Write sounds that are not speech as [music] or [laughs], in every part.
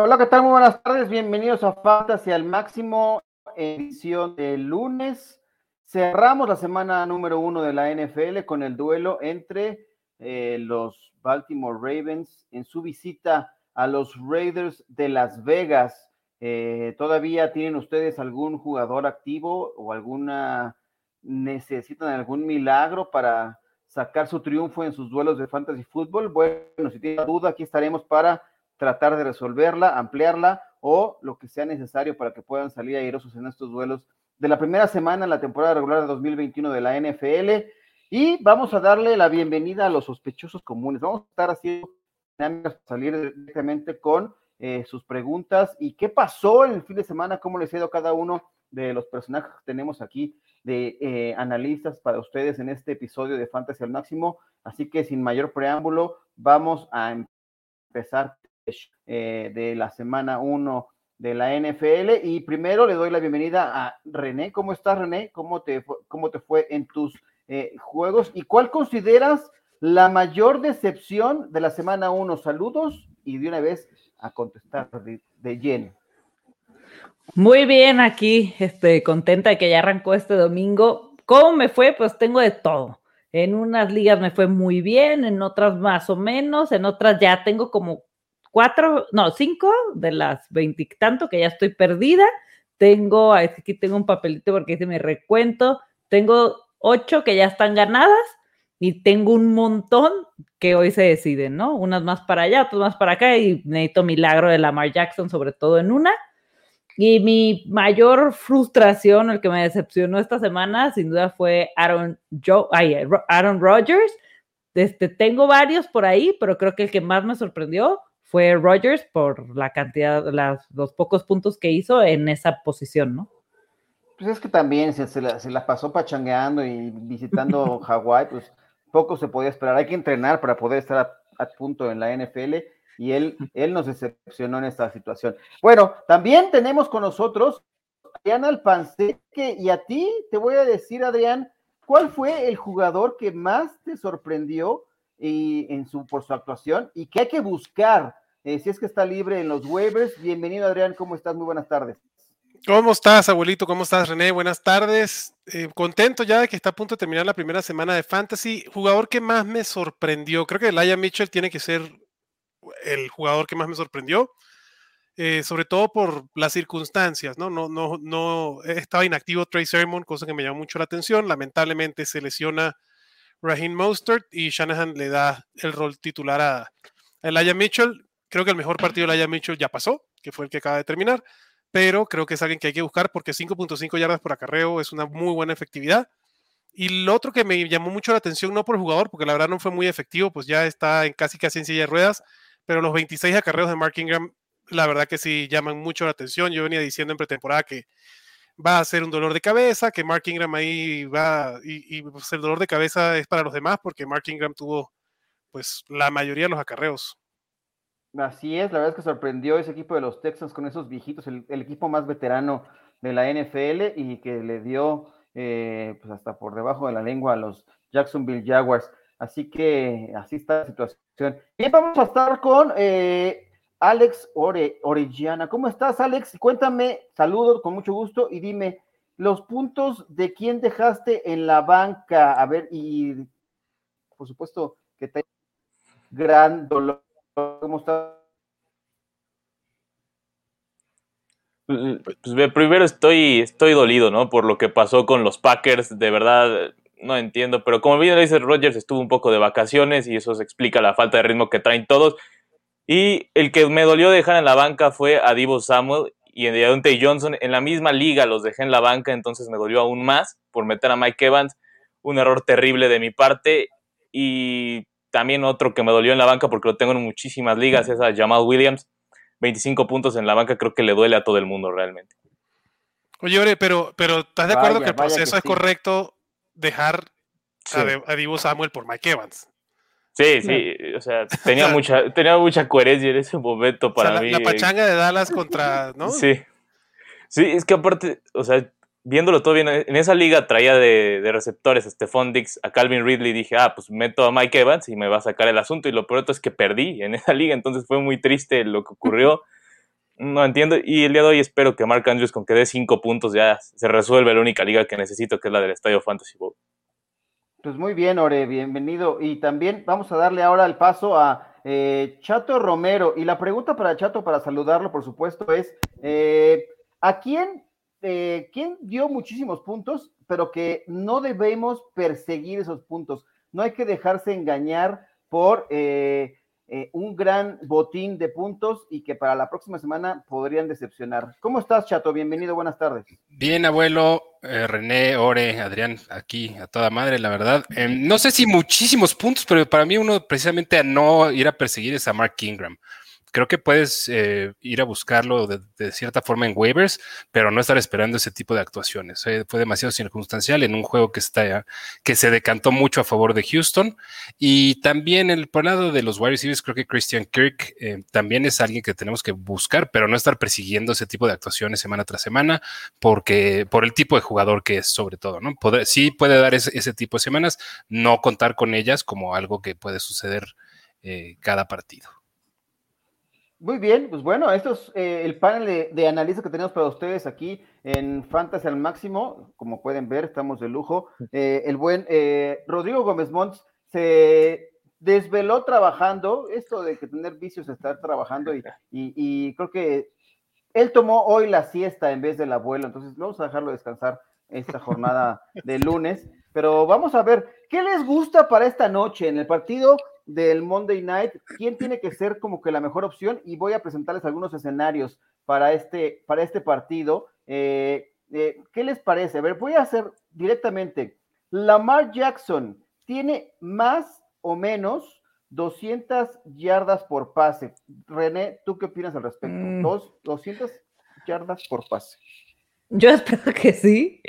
Hola, ¿qué tal? Muy buenas tardes. Bienvenidos a Fantasy al Máximo, edición de lunes. Cerramos la semana número uno de la NFL con el duelo entre eh, los Baltimore Ravens en su visita a los Raiders de Las Vegas. Eh, ¿Todavía tienen ustedes algún jugador activo o alguna necesitan algún milagro para sacar su triunfo en sus duelos de fantasy fútbol? Bueno, si tienen duda, aquí estaremos para tratar de resolverla, ampliarla o lo que sea necesario para que puedan salir airosos en estos duelos de la primera semana en la temporada regular de 2021 de la NFL. Y vamos a darle la bienvenida a los sospechosos comunes. Vamos a estar haciendo salir directamente con eh, sus preguntas y qué pasó en el fin de semana, cómo les ha ido cada uno de los personajes que tenemos aquí de eh, analistas para ustedes en este episodio de Fantasy al Máximo. Así que sin mayor preámbulo, vamos a empezar eh, de la semana 1 de la NFL. Y primero le doy la bienvenida a René. ¿Cómo estás, René? ¿Cómo te, cómo te fue en tus eh, juegos? ¿Y cuál consideras la mayor decepción de la semana 1? Saludos y de una vez a contestar de, de lleno. Muy bien, aquí, este, contenta de que ya arrancó este domingo. ¿Cómo me fue? Pues tengo de todo. En unas ligas me fue muy bien, en otras más o menos, en otras ya tengo como cuatro, no, cinco de las veintitanto que ya estoy perdida. Tengo, aquí tengo un papelito porque dice mi recuento. Tengo ocho que ya están ganadas y tengo un montón que hoy se deciden, ¿no? Unas más para allá, otras más para acá y necesito milagro de Lamar Jackson, sobre todo en una. Y mi mayor frustración, el que me decepcionó esta semana, sin duda fue Aaron, Joe, Aaron Rodgers. Este, tengo varios por ahí, pero creo que el que más me sorprendió fue Rogers por la cantidad, las, los pocos puntos que hizo en esa posición, ¿no? Pues es que también se, se, la, pasó pachangueando y visitando [laughs] Hawái, pues poco se podía esperar. Hay que entrenar para poder estar a, punto en la NFL y él, él nos decepcionó en esta situación. Bueno, también tenemos con nosotros Adrián Alpanseque y a ti te voy a decir, Adrián, ¿cuál fue el jugador que más te sorprendió y en su, por su actuación y que hay que buscar eh, si es que está libre en los waivers. Bienvenido Adrián, ¿cómo estás? Muy buenas tardes. ¿Cómo estás, abuelito? ¿Cómo estás, René? Buenas tardes. Eh, contento ya de que está a punto de terminar la primera semana de Fantasy. Jugador que más me sorprendió. Creo que Laia Mitchell tiene que ser el jugador que más me sorprendió. Eh, sobre todo por las circunstancias, ¿no? No, no, no estaba inactivo Trey Sermon, cosa que me llamó mucho la atención. Lamentablemente se lesiona Raheem Mostert y Shanahan le da el rol titular a Elijah Mitchell. Creo que el mejor partido de Elijah Mitchell ya pasó, que fue el que acaba de terminar, pero creo que es alguien que hay que buscar porque 5.5 yardas por acarreo es una muy buena efectividad. Y lo otro que me llamó mucho la atención, no por el jugador, porque la verdad no fue muy efectivo, pues ya está en casi casi en silla de ruedas, pero los 26 acarreos de Mark Ingram, la verdad que sí llaman mucho la atención. Yo venía diciendo en pretemporada que va a ser un dolor de cabeza, que Mark Ingram ahí va, y, pues, el dolor de cabeza es para los demás, porque Mark Ingram tuvo pues la mayoría de los acarreos. Así es, la verdad es que sorprendió ese equipo de los Texans con esos viejitos, el, equipo más veterano de la NFL y que le dio eh, pues hasta por debajo de la lengua a los Jacksonville Jaguars. Así que así está la situación. Y vamos a estar con eh, Alex Ore, Orellana. ¿Cómo estás, Alex? Cuéntame, saludos con mucho gusto y dime los puntos de quién dejaste en la banca. A ver, y por supuesto que te gran dolor. ¿Cómo estás? Pues, pues primero estoy, estoy dolido, ¿no? Por lo que pasó con los Packers, de verdad no entiendo, pero como bien dice Rogers, estuvo un poco de vacaciones y eso se explica la falta de ritmo que traen todos. Y el que me dolió dejar en la banca fue a Divo Samuel y en Deontay Johnson. En la misma liga los dejé en la banca, entonces me dolió aún más por meter a Mike Evans. Un error terrible de mi parte. Y también otro que me dolió en la banca porque lo tengo en muchísimas ligas es a Jamal Williams. 25 puntos en la banca creo que le duele a todo el mundo realmente. Oye, Ore, pero, pero ¿estás de acuerdo que el proceso es correcto dejar a Divo Samuel por Mike Evans? Sí, sí, o sea, tenía [laughs] mucha, tenía mucha coherencia en ese momento para mí. La pachanga de Dallas contra, ¿no? Sí. Sí, es que aparte, o sea, viéndolo todo bien, en esa liga traía de, receptores a Stephon Dix, a Calvin Ridley, dije, ah, pues meto a Mike Evans y me va a sacar el asunto. Y lo peor es que perdí en esa liga, entonces fue muy triste lo que ocurrió. [laughs] no entiendo. Y el día de hoy espero que Mark Andrews con que dé cinco puntos ya se resuelve la única liga que necesito, que es la del Estadio Fantasy Bowl. Pues muy bien, Ore, bienvenido. Y también vamos a darle ahora el paso a eh, Chato Romero. Y la pregunta para Chato, para saludarlo, por supuesto, es, eh, ¿a quién, eh, quién dio muchísimos puntos, pero que no debemos perseguir esos puntos? No hay que dejarse engañar por un gran botín de puntos y que para la próxima semana podrían decepcionar. ¿Cómo estás, Chato? Bienvenido, buenas tardes. Bien, abuelo, eh, René, Ore, Adrián, aquí a toda madre, la verdad. Em, no sé si muchísimos puntos, pero para mí uno precisamente a no ir a perseguir es a Mark Ingram creo que puedes eh, ir a buscarlo de, cierta forma en waivers, pero no estar esperando ese tipo de actuaciones. Eh, fue demasiado circunstancial en un juego que está que se decantó mucho a favor de Houston. Y también el por de los wide receivers, creo que Christian Kirk eh, también es alguien que tenemos que buscar, pero no estar persiguiendo ese tipo de actuaciones semana tras semana, porque por el tipo de jugador que es, sobre todo, ¿no? sí puede dar ese, tipo de semanas, no contar con ellas como algo que puede suceder cada partido. Muy bien, pues bueno, esto es eh, el panel de, análisis que tenemos para ustedes aquí en Fantasy al Máximo. Como pueden ver, estamos de lujo. [laughs] Eh, el buen eh, Rodrigo Gómez Monts se desveló trabajando, esto de que tener vicios, estar trabajando, [laughs] y, y, creo que él tomó hoy la siesta en vez del abuelo, entonces vamos a dejarlo descansar esta jornada [laughs] de lunes. Pero vamos a ver, ¿qué les gusta para esta noche en el partido del Monday Night, quién tiene que ser como que la mejor opción y voy a presentarles algunos escenarios para este, para este partido. Eh, eh, ¿Qué les parece? A ver, voy a hacer directamente. Lamar Jackson tiene más o menos 200 yardas por pase. René, ¿tú qué opinas al respecto? Mm. ¿Dos, ¿200 yardas por pase? Yo [laughs] espero que sí,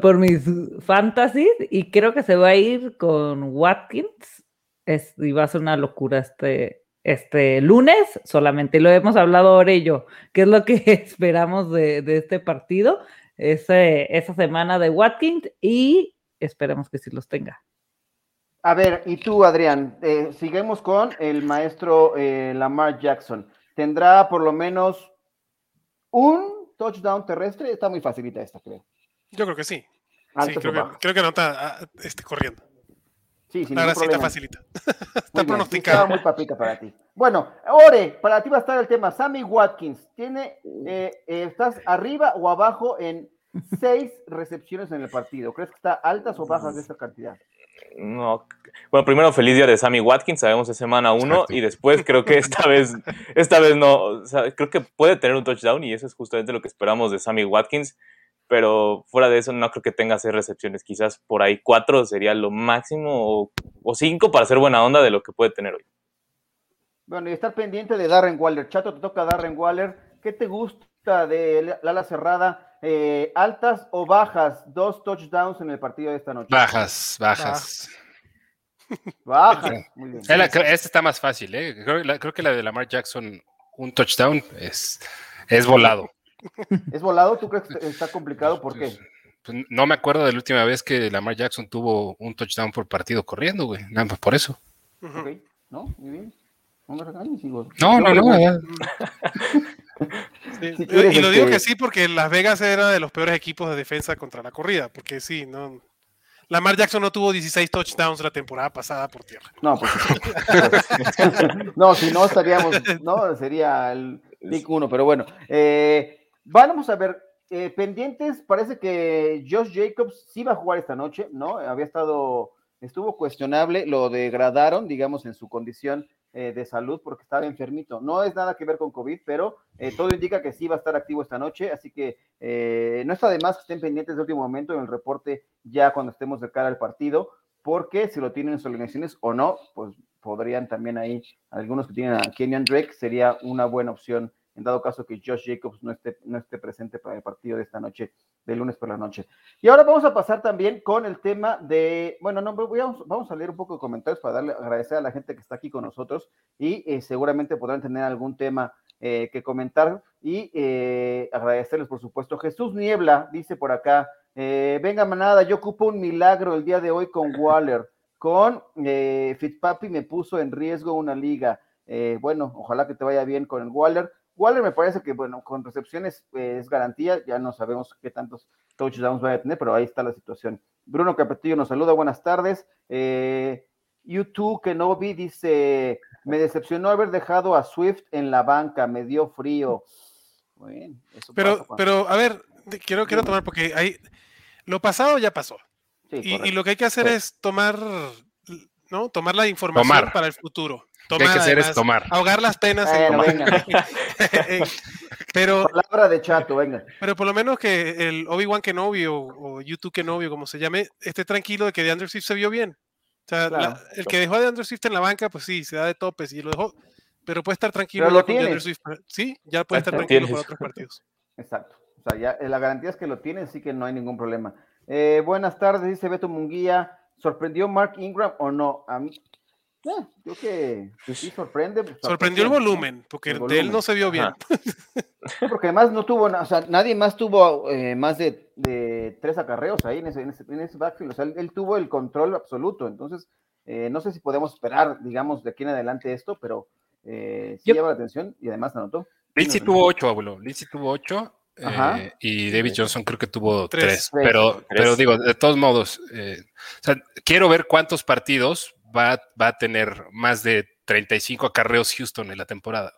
por mis fantasies, y creo que se va a ir con Watkins es, y va a ser una locura este, este lunes solamente. Lo hemos hablado ahora y yo. ¿Qué es lo que [laughs] esperamos de, este partido? Ese, esa semana de Watkins y esperemos que sí los tenga. A ver, y tú, Adrián, eh, seguimos con el maestro eh, Lamar Jackson. ¿Tendrá por lo menos un touchdown terrestre? Está muy facilita esta, creo. Yo creo que sí. sí creo, que, creo, que, no está ah, este, corriendo. Sí, sin Ahora sí está facilita. [laughs] está pronosticado. muy papita para ti. Bueno, Ore, para ti va a estar el tema. Sammy Watkins, tiene, eh, eh, ¿estás arriba o abajo en seis recepciones en el partido? ¿Crees que está altas o bajas de esta cantidad? No. Bueno, primero feliz día de Sammy Watkins, sabemos es semana uno, y después creo que esta vez, esta vez no, creo que puede tener un touchdown y eso es justamente lo que esperamos de Sammy Watkins pero fuera de eso no creo que tenga seis recepciones, quizás por ahí cuatro sería lo máximo o, cinco para hacer buena onda de lo que puede tener hoy. Bueno, y estar pendiente de Darren Waller. Chato, te toca Darren Waller. ¿Qué te gusta de la ala cerrada? Eh, ¿Altas o bajas? Dos touchdowns en el partido de esta noche. Bajas, bajas. Bajas. Muy bien. Esta está más fácil, ¿eh? Creo, que la de Lamar Jackson, un touchdown, es, es volado. [laughs] ¿Es volado? ¿Tú crees que está complicado? ¿Por qué? Pues, pues, no me acuerdo de la última vez que Lamar Jackson tuvo un touchdown por partido corriendo, güey. Nada más por eso. ¿No? Muy bien. No me regañes, No, no, no. [laughs] y lo digo que sí porque Las Vegas era de los peores equipos de defensa contra la corrida, porque sí, no. Lamar Jackson no tuvo 16 touchdowns la temporada pasada por tierra. No, pues, [laughs] no, si no estaríamos, no, sería el Big 1, pero bueno. Eh, Vamos a ver, eh, pendientes, parece que Josh Jacobs sí va a jugar esta noche, ¿no? Había estado, estuvo cuestionable, lo degradaron, digamos, en su condición eh, de salud porque estaba enfermito. No es nada que ver con COVID, pero eh, todo indica que sí va a estar activo esta noche, así que no está de más que estén pendientes de último momento en el reporte ya cuando estemos de cara al partido, porque si lo tienen en sus alineaciones o no, pues podrían también ahí, algunos que tienen a Kenyan Drake, sería una buena opción en dado caso que Josh Jacobs no esté, no esté presente para el partido de esta noche, de lunes por la noche. Y ahora vamos a pasar también con el tema de, bueno, no, vamos a leer un poco de comentarios para darle, agradecer a la gente que está aquí con nosotros y eh, seguramente podrán tener algún tema eh, que comentar y eh, agradecerles, por supuesto. Jesús Niebla dice por acá, venga manada, yo ocupo un milagro el día de hoy con Waller. Con Fitzpapi me puso en riesgo una liga. bueno, ojalá que te vaya bien con el Waller. Waller me parece que, bueno, con recepciones eh, es garantía, ya no sabemos qué tantos touchdowns va a tener, pero ahí está la situación. Bruno Capetillo nos saluda, buenas tardes. Eh, YouTube que no vi dice, me decepcionó haber dejado a Swift en la banca, me dio frío. Bueno, eso pero, pero, a ver, quiero, quiero tomar porque hay, lo pasado ya pasó. y, lo que hay que hacer es tomar, ¿no? Tomar la información para el futuro. Tomar, que hay que hacer es tomar. Ahogar las penas. [laughs] pero, [laughs] Palabra de chato, venga. Pero por lo menos que el Obi-Wan Kenobi o, o YouTube Kenobi, como se llame, esté tranquilo de que de Andrew Swift se vio bien. O sea, el que dejó de Andrew Swift en la banca, pues sí, se da de topes y lo dejó, pero puede estar tranquilo. lo tiene. Swift. Sí, ya puede estar tranquilo por otros partidos. Exacto. O sea, ya la garantía es que lo tiene, así que no hay ningún problema. Eh, buenas tardes, dice Beto Munguía. ¿Sorprendió Mark Ingram o no? A mí, eh, yo que sí sorprende. Pues, Sorprendió el volumen, porque de él no se vio bien. porque además no tuvo, o sea, nadie más tuvo eh, más de, de, tres acarreos ahí en ese, en ese, en ese backfield. O sea, él, tuvo el control absoluto. Entonces, eh, no sé si podemos esperar, digamos, de aquí en adelante esto, pero sí lleva la atención y además anotó. Lindsay tuvo ocho, abuelo. Lindsay tuvo ocho. y David Johnson creo que tuvo tres, pero, pero digo, de todos modos, o sea, quiero ver cuántos partidos va, va a tener más de 35 acarreos Houston en la temporada.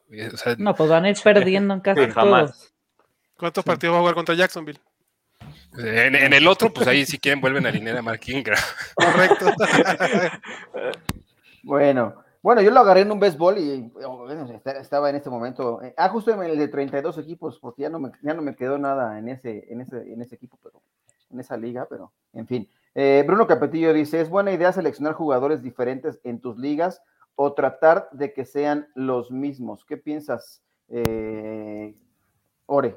no, pues van a ir perdiendo en casi todos. ¿Cuántos partidos va a jugar contra Jacksonville? En, el otro, pues ahí si quieren vuelven a alinear a Mark Ingram. [laughs] Correcto. [laughs] bueno, bueno, yo lo agarré en un béisbol y oh, estaba en este momento. Eh, ah, justo en el de 32 equipos, porque ya no me, ya no me quedó nada en ese, en ese, en ese equipo, pero en esa liga, pero en fin. Eh, Bruno Capetillo dice, ¿es buena idea seleccionar jugadores diferentes en tus ligas o tratar de que sean los mismos? ¿Qué piensas, eh, Ore?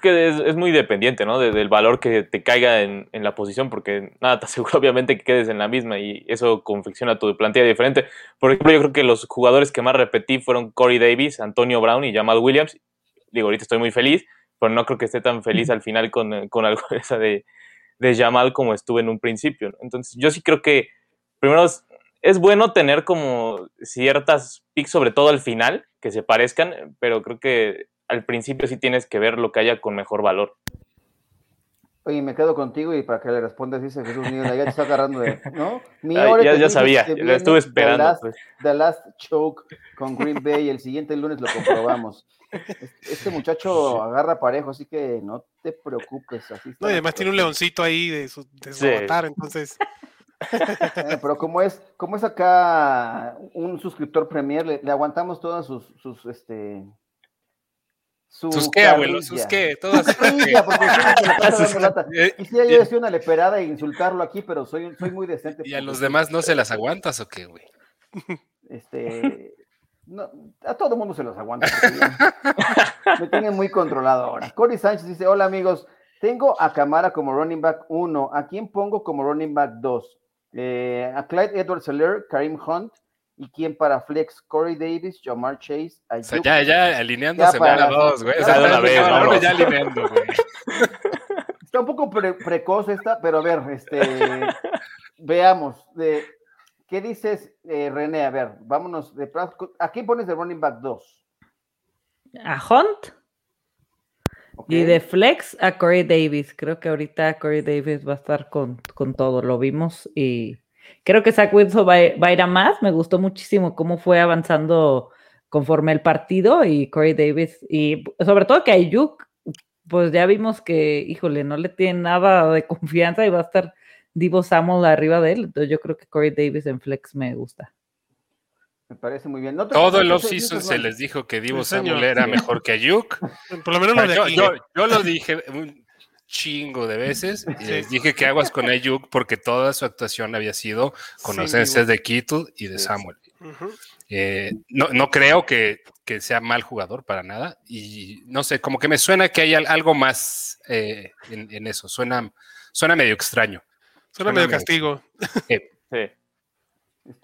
Creo que es, muy dependiente, ¿no? del valor que te caiga en, la posición, porque nada te [laughs] asegura obviamente que quedes en la misma y eso confecciona tu plantilla diferente. Por ejemplo, yo creo que los jugadores que más repetí fueron Corey Davis, Antonio Brown y Jamal Williams. Digo, ahorita estoy muy feliz, pero no creo que esté tan feliz al final con, con algo de esa de, de Jamal como estuve en un principio. Entonces, yo sí creo que primero es, bueno tener como ciertas picks, sobre todo al final, que se parezcan, pero creo que al principio sí tienes que ver lo que haya con mejor valor. Oye, me quedo contigo y para que le respondas, dice Jesús Niño, ya te está agarrando de, ¿no? ya, ya sabía, lo estuve esperando. The last, pues. the last, Choke con Green Bay, el siguiente lunes lo comprobamos. Este muchacho agarra parejo, así que no te preocupes. Así no, y además tiene un leoncito ahí de su, de avatar, entonces. pero como es, como es acá un suscriptor premier, le, aguantamos todas sus, sus este, sus qué, abuelo, sus qué, [laughs] todas. Quisiera [laughs] yo decir una leperada e insultarlo aquí, pero soy, soy muy decente. ¿Y a los demás no se las aguantas o qué, güey? Este, no, a todo mundo se los aguanta. me tienen muy controlado ahora. Cory Sánchez dice, hola amigos, tengo a Camara como running back 1, ¿a quién pongo como running back 2? Eh, a Clyde Edwards Seller, Karim Hunt, ¿y quién para flex? Corey Davis, Jamar Chase, o sea, ya, ya alineándose ya a dos, güey. O sea, una vez, no, ya alineando, güey. [laughs] Está un poco precoz esta, pero a ver, este, veamos. De, ¿Qué dices, eh, René? A ver, vámonos. De, ¿A quién pones de running back 2? A Hunt. Y de flex a Corey Davis. Creo que ahorita Corey Davis va a estar con, con todo. Lo vimos y creo que Zach Wilson va, a ir a más. Me gustó muchísimo cómo fue avanzando conforme el partido y Corey Davis. Y sobre todo que Ayuk, pues ya vimos que, híjole, no le tiene nada de confianza y va a estar Divo Samuel arriba de él. Entonces yo creo que Corey Davis en flex me gusta. Me parece muy bien. Todo el offseason se les dijo que Divo Samuel era mejor que Ayuk. [laughs] Por lo menos lo de yo, yo, lo dije chingo de veces [laughs] y les dije que aguas con Ayuk porque toda su actuación había sido con ausencias de Kittle y de Samuel. Eh, no, no, creo que, que, sea mal jugador para nada y no sé, como que me suena que hay algo más eh, en, en, eso. Suena, suena medio extraño. Suena medio castigo. Sí.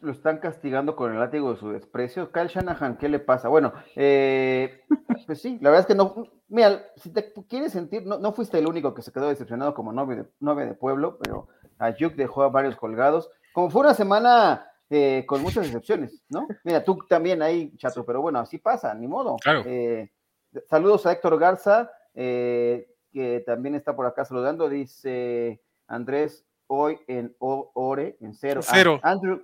Lo están castigando con el látigo de su desprecio. Kyle Shanahan, ¿qué le pasa? Bueno, eh, pues sí, la verdad es que no. Mira, si te quieres sentir, no, fuiste el único que se quedó decepcionado como novio de, de pueblo, pero Ayuk dejó a varios colgados. Como fue una semana eh, con muchas excepciones, ¿no? Mira, tú también ahí, chato, pero bueno, así pasa, ni modo. Claro. Eh, saludos a Héctor Garza, eh, que también está por acá saludando, dice Andrés, hoy en o Ore, en cero. En cero. Ah, Andrew,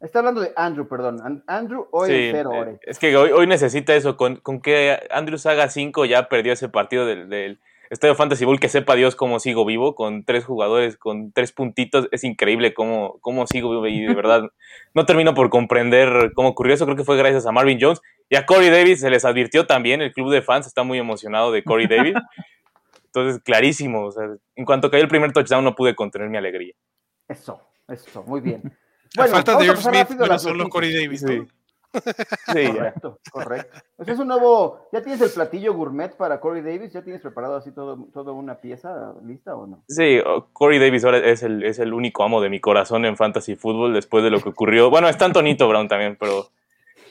está hablando de Andrew, perdón. An- Andrew, hoy Sí, en cero, eh, Ore. es que hoy, hoy necesita eso. Con, con que Andrews haga 5 ya perdió ese partido del, del Estadio Fantasy Bowl. Que sepa Dios cómo sigo vivo con tres jugadores, con tres puntitos. Es increíble cómo, cómo sigo vivo y de verdad [laughs] no termino por comprender cómo ocurrió eso. Creo que fue gracias a Marvin Jones y a Corey Davis. Se les advirtió también. El club de fans está muy emocionado de Corey Davis. [laughs] Entonces, clarísimo. o sea, en cuanto cayó el primer touchdown, no pude contener mi alegría. Eso, eso, muy bien. A falta de Irv Smith, bueno, las son los. Corey Davis, ¿no? Sí, ya. Correcto, correcto. Pues es un nuevo, ¿ya tienes el platillo gourmet para Corey Davis? ¿Ya tienes preparado así todo, toda una pieza lista o no? Sí, o- Corey Davis ahora es el, es el único amo de mi corazón en fantasy fútbol después de lo que ocurrió. Bueno, está Antonito Brown también, pero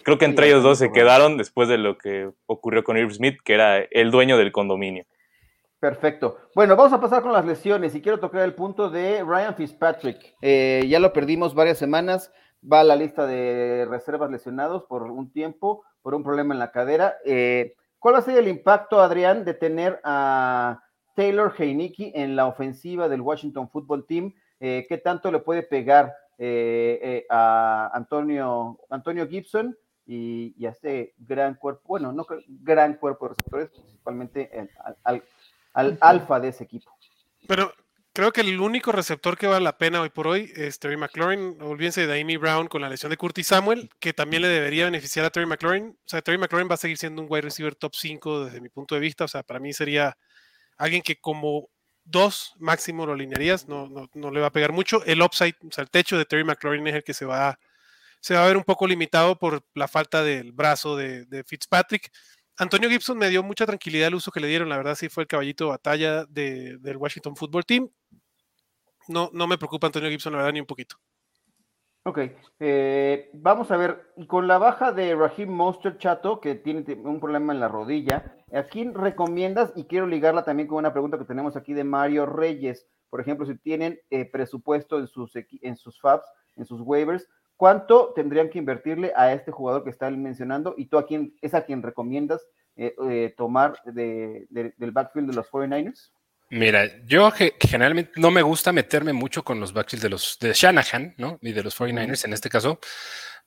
creo que entre Sí, ellos dos se quedaron después de lo que ocurrió con Irv Smith, que era el dueño del condominio. Perfecto. Bueno, vamos a pasar con las lesiones y quiero tocar el punto de Ryan Fitzpatrick. Eh, ya lo perdimos varias semanas, va a la lista de reservas lesionados por un tiempo, por un problema en la cadera. Eh, ¿Cuál va a ser el impacto, Adrián, de tener a Taylor Heineke en la ofensiva del Washington Football Team? Eh, ¿Qué tanto le puede pegar eh, eh, a Antonio, Antonio Gibson y, y a este gran cuerpo, bueno, no gran cuerpo de receptores, principalmente al al alfa de ese equipo. Pero creo que el único receptor que vale la pena hoy por hoy es Terry McLaurin. Olvídense de Amy Brown con la lesión de Curtis Samuel, que también le debería beneficiar a Terry McLaurin. O sea, Terry McLaurin va a seguir siendo un wide receiver top 5 desde mi punto de vista. O sea, para mí sería alguien que como dos máximo lo alinearías, no, no, no le va a pegar mucho. El upside, o sea, el techo de Terry McLaurin es el que se va, se va a ver un poco limitado por la falta del brazo de, de Fitzpatrick. Antonio Gibson me dio mucha tranquilidad el uso que le dieron, la verdad sí fue el caballito de batalla de- del Washington Football Team. No, no me preocupa Antonio Gibson, la verdad, ni un poquito. Ok, eh, vamos a ver, con la baja de Raheem Monster Chato, que tiene un problema en la rodilla, ¿a quién recomiendas? Y quiero ligarla también con una pregunta que tenemos aquí de Mario Reyes. Por ejemplo, si tienen eh, presupuesto en sus, en sus FABs, en sus waivers, ¿cuánto tendrían que invertirle a este jugador que está mencionando? ¿Y tú a quién es a quien recomiendas eh, eh, tomar de- de- del backfield de los 49ers? Mira, yo ge- generalmente no me gusta meterme mucho con los backfields de los de Shanahan, ¿no? Y de los 49ers en este caso,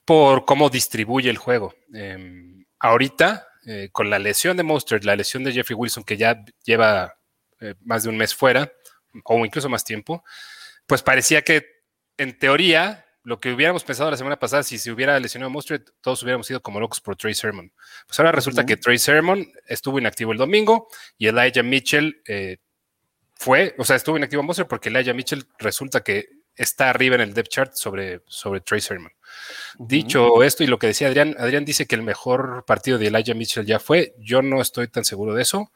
por cómo distribuye el juego. Eh, ahorita, eh, con la lesión de Mostert, la lesión de Jeffrey Wilson, que ya lleva eh, más de un mes fuera, o incluso más tiempo, pues parecía que en teoría lo que hubiéramos pensado la semana pasada, si se hubiera lesionado Mostert, todos hubiéramos ido como locos por Trey Sermon. Pues ahora resulta que Trey Sermon estuvo inactivo el domingo y Elijah Mitchell eh, fue, o sea, estuvo inactivo en Monster porque Elijah Mitchell resulta que está arriba en el depth chart sobre, sobre Trey Sermon. Dicho esto y lo que decía Adrián, Adrián dice que el mejor partido de Elijah Mitchell ya fue. Yo no estoy tan seguro de eso.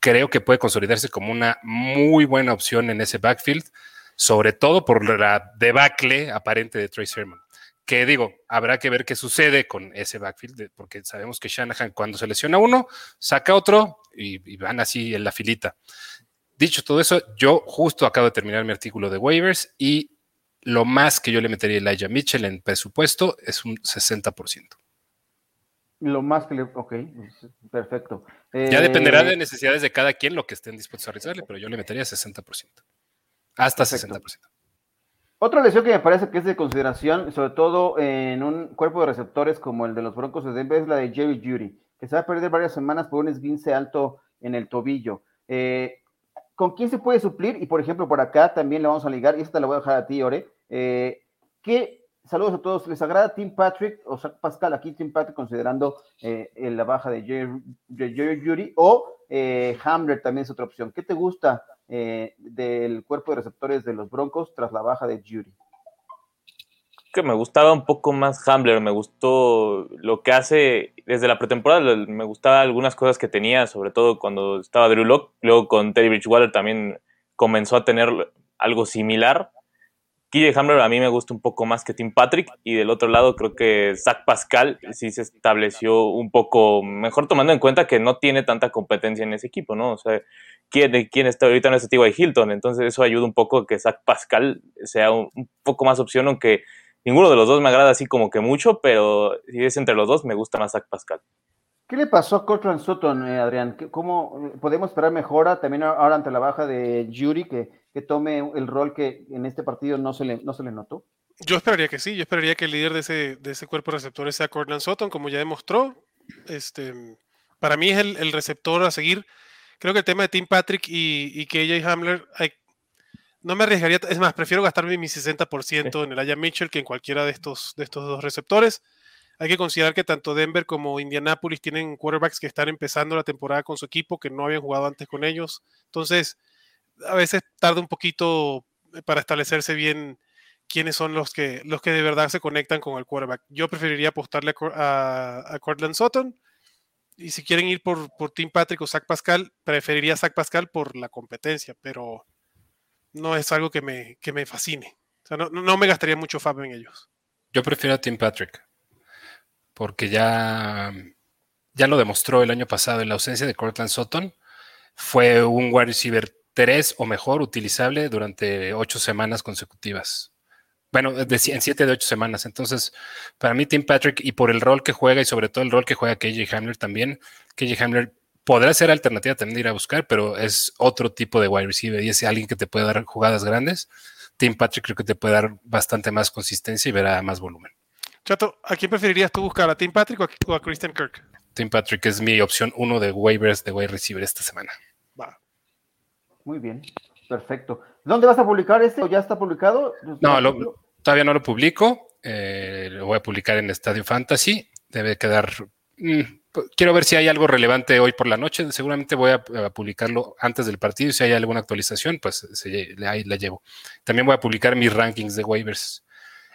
Creo que puede consolidarse como una muy buena opción en ese backfield, sobre todo por la debacle aparente de Trey Sermon. Que digo, habrá que ver qué sucede con ese backfield, porque sabemos que Shanahan cuando se lesiona uno, saca otro y, y van así en la filita. Dicho todo eso, yo justo acabo de terminar mi artículo de waivers y lo más que yo le metería a Elijah Mitchell en presupuesto es un 60%. Lo más que le... Ok, perfecto. Ya dependerá Eh, de necesidades de cada quien lo que estén dispuestos a arriesgarle, pero yo le metería 60%. Hasta Perfecto. 60%. Otra lesión que me parece que es de consideración, sobre todo en un cuerpo de receptores como el de los Broncos de Denver, es la de Jerry Judy, que se va a perder varias semanas por un esguince alto en el tobillo. Eh, ¿Con quién se puede suplir? Y por ejemplo, por acá también le vamos a ligar, y esta te la voy a dejar a ti, Ore. Eh, ¿Qué, saludos a todos, ¿les agrada Tim Patrick o Zach Pascal aquí Tim Patrick considerando eh, la baja de Jerry, de Jerry Judy o eh, Hamler también es otra opción? ¿Qué te gusta eh, del cuerpo de receptores de los Broncos tras la baja de Judy? que me gustaba un poco más Hambler, me gustó lo que hace desde la pretemporada, me gustaba algunas cosas que tenía, sobre todo cuando estaba Drew Lock, luego con Teddy Bridgewater también comenzó a tener algo similar. KJ Hamler a mí me gusta un poco más que Tim Patrick y del otro lado creo que Zach Pascal sí se estableció un poco mejor tomando en cuenta que no tiene tanta competencia en ese equipo, ¿no? O sea, ¿quién, está ahorita no es T.Y. Hilton? Entonces eso ayuda un poco a que Zach Pascal sea un, poco más opción, aunque ninguno de los dos me agrada así como que mucho, pero si es entre los dos, me gusta más Zach Pascal. ¿Qué le pasó a Cortland Sutton, eh, Adrián? ¿Cómo podemos esperar mejora también ahora ante la baja de Yuri, que, que tome el rol que en este partido no se le, no se le notó? Yo esperaría que sí, yo esperaría que el líder de ese, de ese cuerpo de receptores sea Cortland Sutton, como ya demostró. Este, para mí es el, el receptor a seguir. Creo que el tema de Tim Patrick y, y KJ Hamler, hay, no me arriesgaría, es más, prefiero gastarme mi 60% en el Aya Mitchell que en cualquiera de estos, de estos dos receptores. Hay que considerar que tanto Denver como Indianapolis tienen quarterbacks que están empezando la temporada con su equipo, que no habían jugado antes con ellos. Entonces, a veces tarda un poquito para establecerse bien quiénes son los que, los que de verdad se conectan con el quarterback. Yo preferiría apostarle a, a Cortland Sutton. Y si quieren ir por, por Tim Patrick o Zach Pascal, preferiría a Zach Pascal por la competencia, pero no es algo que me, que me fascine. O sea, no, no me gastaría mucho fab en ellos. Yo prefiero a Tim Patrick porque ya, ya lo demostró el año pasado en la ausencia de Cortland Sutton. Fue un wide receiver 3 o mejor utilizable durante ocho semanas consecutivas. Bueno, de, en siete de ocho semanas. Entonces, para mí, Tim Patrick, y por el rol que juega y sobre todo el rol que juega KJ Hamler también, KJ Hamler podrá ser alternativa también de ir a buscar, pero es otro tipo de wide receiver y es alguien que te puede dar jugadas grandes. Tim Patrick creo que te puede dar bastante más consistencia y verá más volumen. Chato, ¿a quién preferirías tú buscar? ¿A Tim Patrick o a, Christian Kirk? Tim Patrick es mi opción uno de waivers de wide receiver esta semana. Muy bien, perfecto. ¿Dónde vas a publicar este o ya está publicado? No, todavía no lo publico. Eh, lo voy a publicar en Estadio Fantasy. Debe quedar. Mm, quiero ver si hay algo relevante hoy por la noche. Seguramente voy a, publicarlo antes del partido. Si hay alguna actualización, pues ahí la llevo. También voy a publicar mis rankings de waivers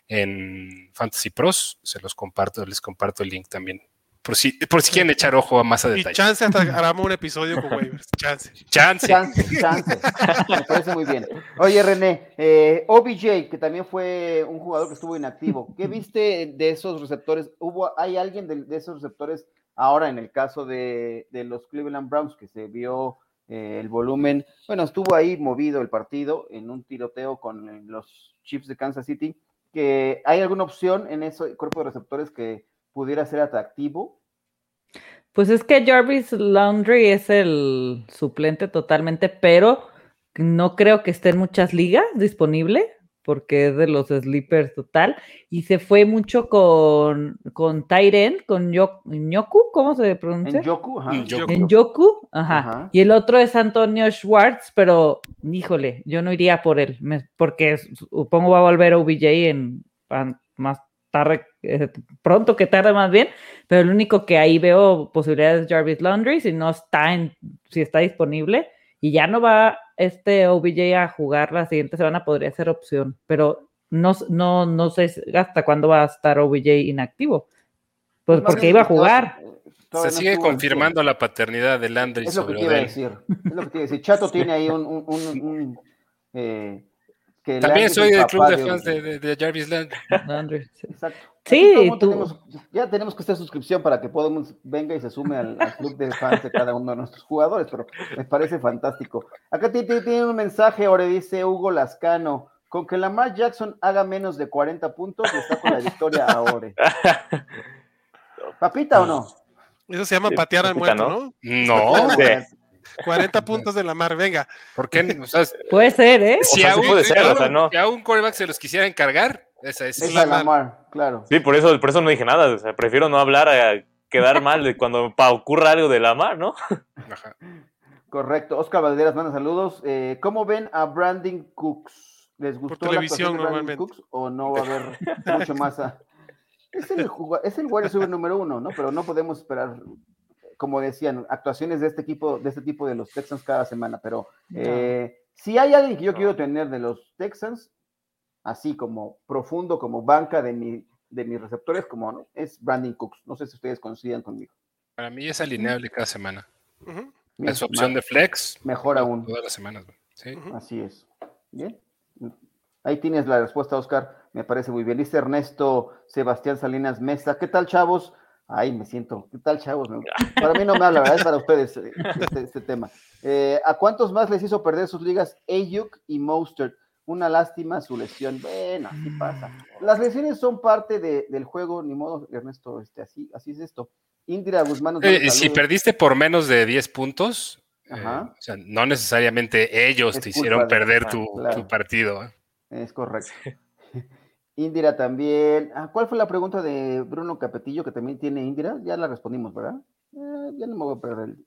en Fantasy Pros. Se los comparto, les comparto el link también. Por si, por si quieren echar ojo a más a detalle. Y chance hasta [laughs] haremos un episodio con waivers. Chance. Chance. Chance, chance. Me parece muy bien. Oye, René, eh, OBJ, que también fue un jugador que estuvo inactivo. ¿Qué viste de esos receptores? ¿Hubo, ¿Hay alguien de, de esos receptores ahora en el caso de, de los Cleveland Browns que se vio eh, el volumen? Bueno, estuvo ahí movido el partido en un tiroteo con los Chiefs de Kansas City que hay alguna opción en ese cuerpo de receptores que pudiera ser atractivo. Pues es que Jarvis Laundry es el suplente totalmente, pero no creo que esté en muchas ligas disponible porque es de los sleepers total, y se fue mucho con, con Tyren, con Yoku, ¿cómo se pronuncia? En Yoku, ajá. En Yoku, ajá. Y el otro es Antonio Schwartz, pero híjole, yo no iría por él, porque supongo va a volver a OBJ en más tarde, eh, pronto que tarde más bien, pero el único que ahí veo posibilidades es Jarvis Laundry, si no está en, si está disponible, y ya no va este OBJ a jugar la siguiente semana, podría ser opción, pero no, no, no sé hasta cuándo va a estar OBJ inactivo. Pues, pues porque iba a jugar. Se sigue confirmando la paternidad de Landry es lo que quiero decir. Es lo que quiero decir. Chato [laughs] tiene ahí un, un, un, eh, también soy del club de fans de, Jarvis Landry. Exacto. Sí, ya tenemos que hacer suscripción para que podamos venga y se sume al, club de fans de cada uno de nuestros jugadores, pero me parece fantástico. Acá tiene un mensaje, ahora dice Hugo Lascano, con que Lamar Jackson haga menos de 40 puntos, está con la victoria ahora. [laughs] ¿Papita o no? Eso se llama patear al muerto, ¿no? No. no [laughs] 40 [laughs] puntos de la mar, venga. ¿Por qué? puede ser, ¿eh? Si, puede ser, o sea, no. si a un callback se los quisiera encargar, esa es. La mar, claro. Sí, por eso, por eso no dije nada. O sea, prefiero no hablar a quedar mal de cuando ocurra algo de la mar, ¿no? Ajá. Correcto. Oscar Valderas manda saludos. Eh, ¿Cómo ven a Branding Cooks? ¿Les gustó por televisión, la normalmente. Cooks o no va a haber mucho más? A... Es el, es el wide número uno, ¿no? Pero no podemos esperar como decían, actuaciones de este equipo, de este tipo de los Texans cada semana, pero eh, si hay alguien que yo quiero tener de los Texans, así como profundo, como banca de, mi, de mis receptores, como es Brandon Cooks. No sé si ustedes coinciden conmigo. Para mí es alineable cada semana. Es opción de flex. Mejor aún. Todas las semanas. Así es. Bien. Ahí tienes la respuesta, Oscar. Me parece muy bien. Dice Ernesto Sebastián Salinas Mesa. ¿Qué tal, chavos? Ay, me siento. ¿Qué tal, chavos? [laughs] Para mí no me habla, ¿verdad? Es para ustedes eh, este, este tema. Eh, ¿A cuántos más les hizo perder sus ligas Ayuk y Mostert? Una lástima su lesión. Bueno, así pasa. Las lesiones son parte de, del juego, ni modo, Ernesto, este, así, así es esto. Indira Guzmán. nos Eh, si perdiste por menos de 10 puntos, eh, Ajá. o sea, no necesariamente ellos Es te hicieron de- perder tu, claro. tu partido. ¿eh? Es correcto. Indira también. Ah, ¿Cuál fue la pregunta de Bruno Capetillo que también tiene Indira? Ya la respondimos, ¿verdad? Eh, ya no me voy a perder. el-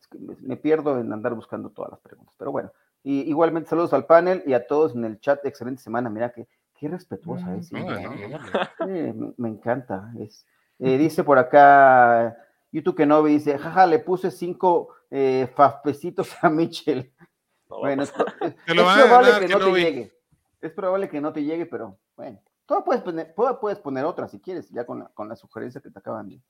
es que me, me pierdo en andar buscando todas las preguntas. Pero bueno, y, igualmente saludos al panel y a todos en el chat. Excelente semana. Mira que qué respetuosa es. No, Indira, no, ¿eh? me, me encanta. Es, eh, [laughs] dice por acá YouTube que no dice, jaja, le puse cinco fafpecitos a Mitchell. No, Bueno, [laughs] es, es- Te lo es van a probable ganar, que no te Kenobi. llegue. Es probable que no te llegue, pero bueno. Tú puedes poner, puedes poner otra si quieres, ya con la, con la sugerencia que te acaban de,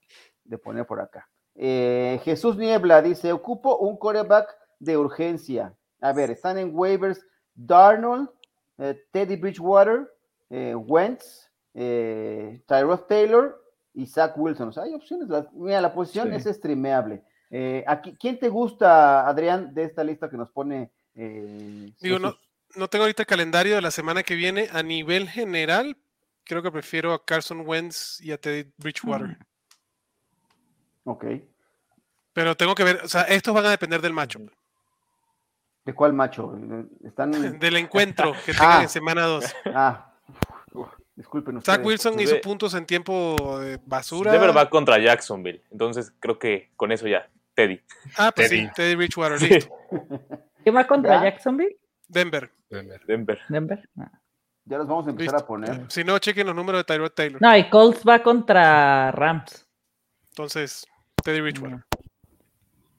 de poner por acá. Eh, Jesús Niebla dice: Ocupo un coreback de urgencia. A ver, están en waivers Darnold, eh, Teddy Bridgewater, eh, Wentz, Tyrod Taylor y Zach Wilson. O sea, hay opciones. La- mira, la posición Sí. es streameable. Eh, aquí, ¿Quién te gusta, Adrián, de esta lista que nos pone? eh, Digo, no? No tengo ahorita el calendario de la semana que viene. A nivel general, creo que prefiero a Carson Wentz y a Teddy Bridgewater. Ok. Pero tengo que ver, o sea, estos van a depender del macho, ¿De cuál macho? Están. del encuentro [laughs] que tengan Ah. en semana 2. Ah, disculpen Zach ustedes. Wilson Pues hizo puntos en tiempo de basura. Denver va contra Jacksonville. Entonces creo que con eso ya. Teddy. Ah, pues Teddy. sí, Teddy Bridgewater, Sí. listo. ¿Quién va contra ¿Ya? Jacksonville? Denver. Denver. Denver. Ah. Ya los vamos a empezar Listo. a poner. Si no, chequen los números de Tyrod Taylor. No, y Colts va contra Rams. Entonces, Teddy Bridgewater.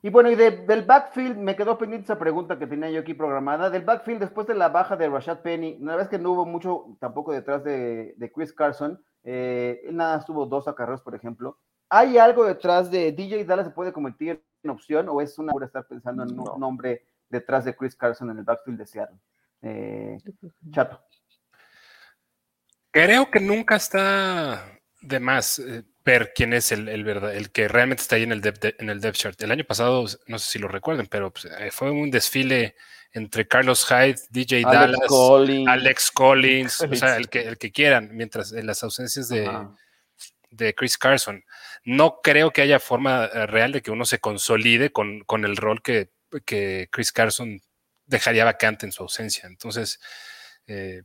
Y bueno, y de- del backfield, me quedó pendiente esa pregunta que tenía yo aquí programada. Del backfield, después de la baja de Rashad Penny, una vez que no hubo mucho tampoco detrás de, de Chris Carson, eh, él nada más tuvo dos acarreos, por ejemplo. ¿Hay algo detrás de DJ Dallas se puede convertir en opción o es una hora estar pensando en un No. nombre detrás de Chris Carson en el backfield de Seattle? Eh, Chato. Creo que nunca está de más eh, ver quién es el, el, verdad- el que realmente está ahí en el, depth, de- en el depth chart. El año pasado, no sé si lo recuerden, pero pues, eh, fue un desfile entre Carlos Hyde, DJ Alex Dallas, Collins. Alex Collins, o sea, el que, el que quieran, mientras en las ausencias de, Ajá. de Chris Carson. No creo que haya forma real de que uno se consolide con, con el rol que, que Chris Carson dejaría vacante en su ausencia. Entonces, eh,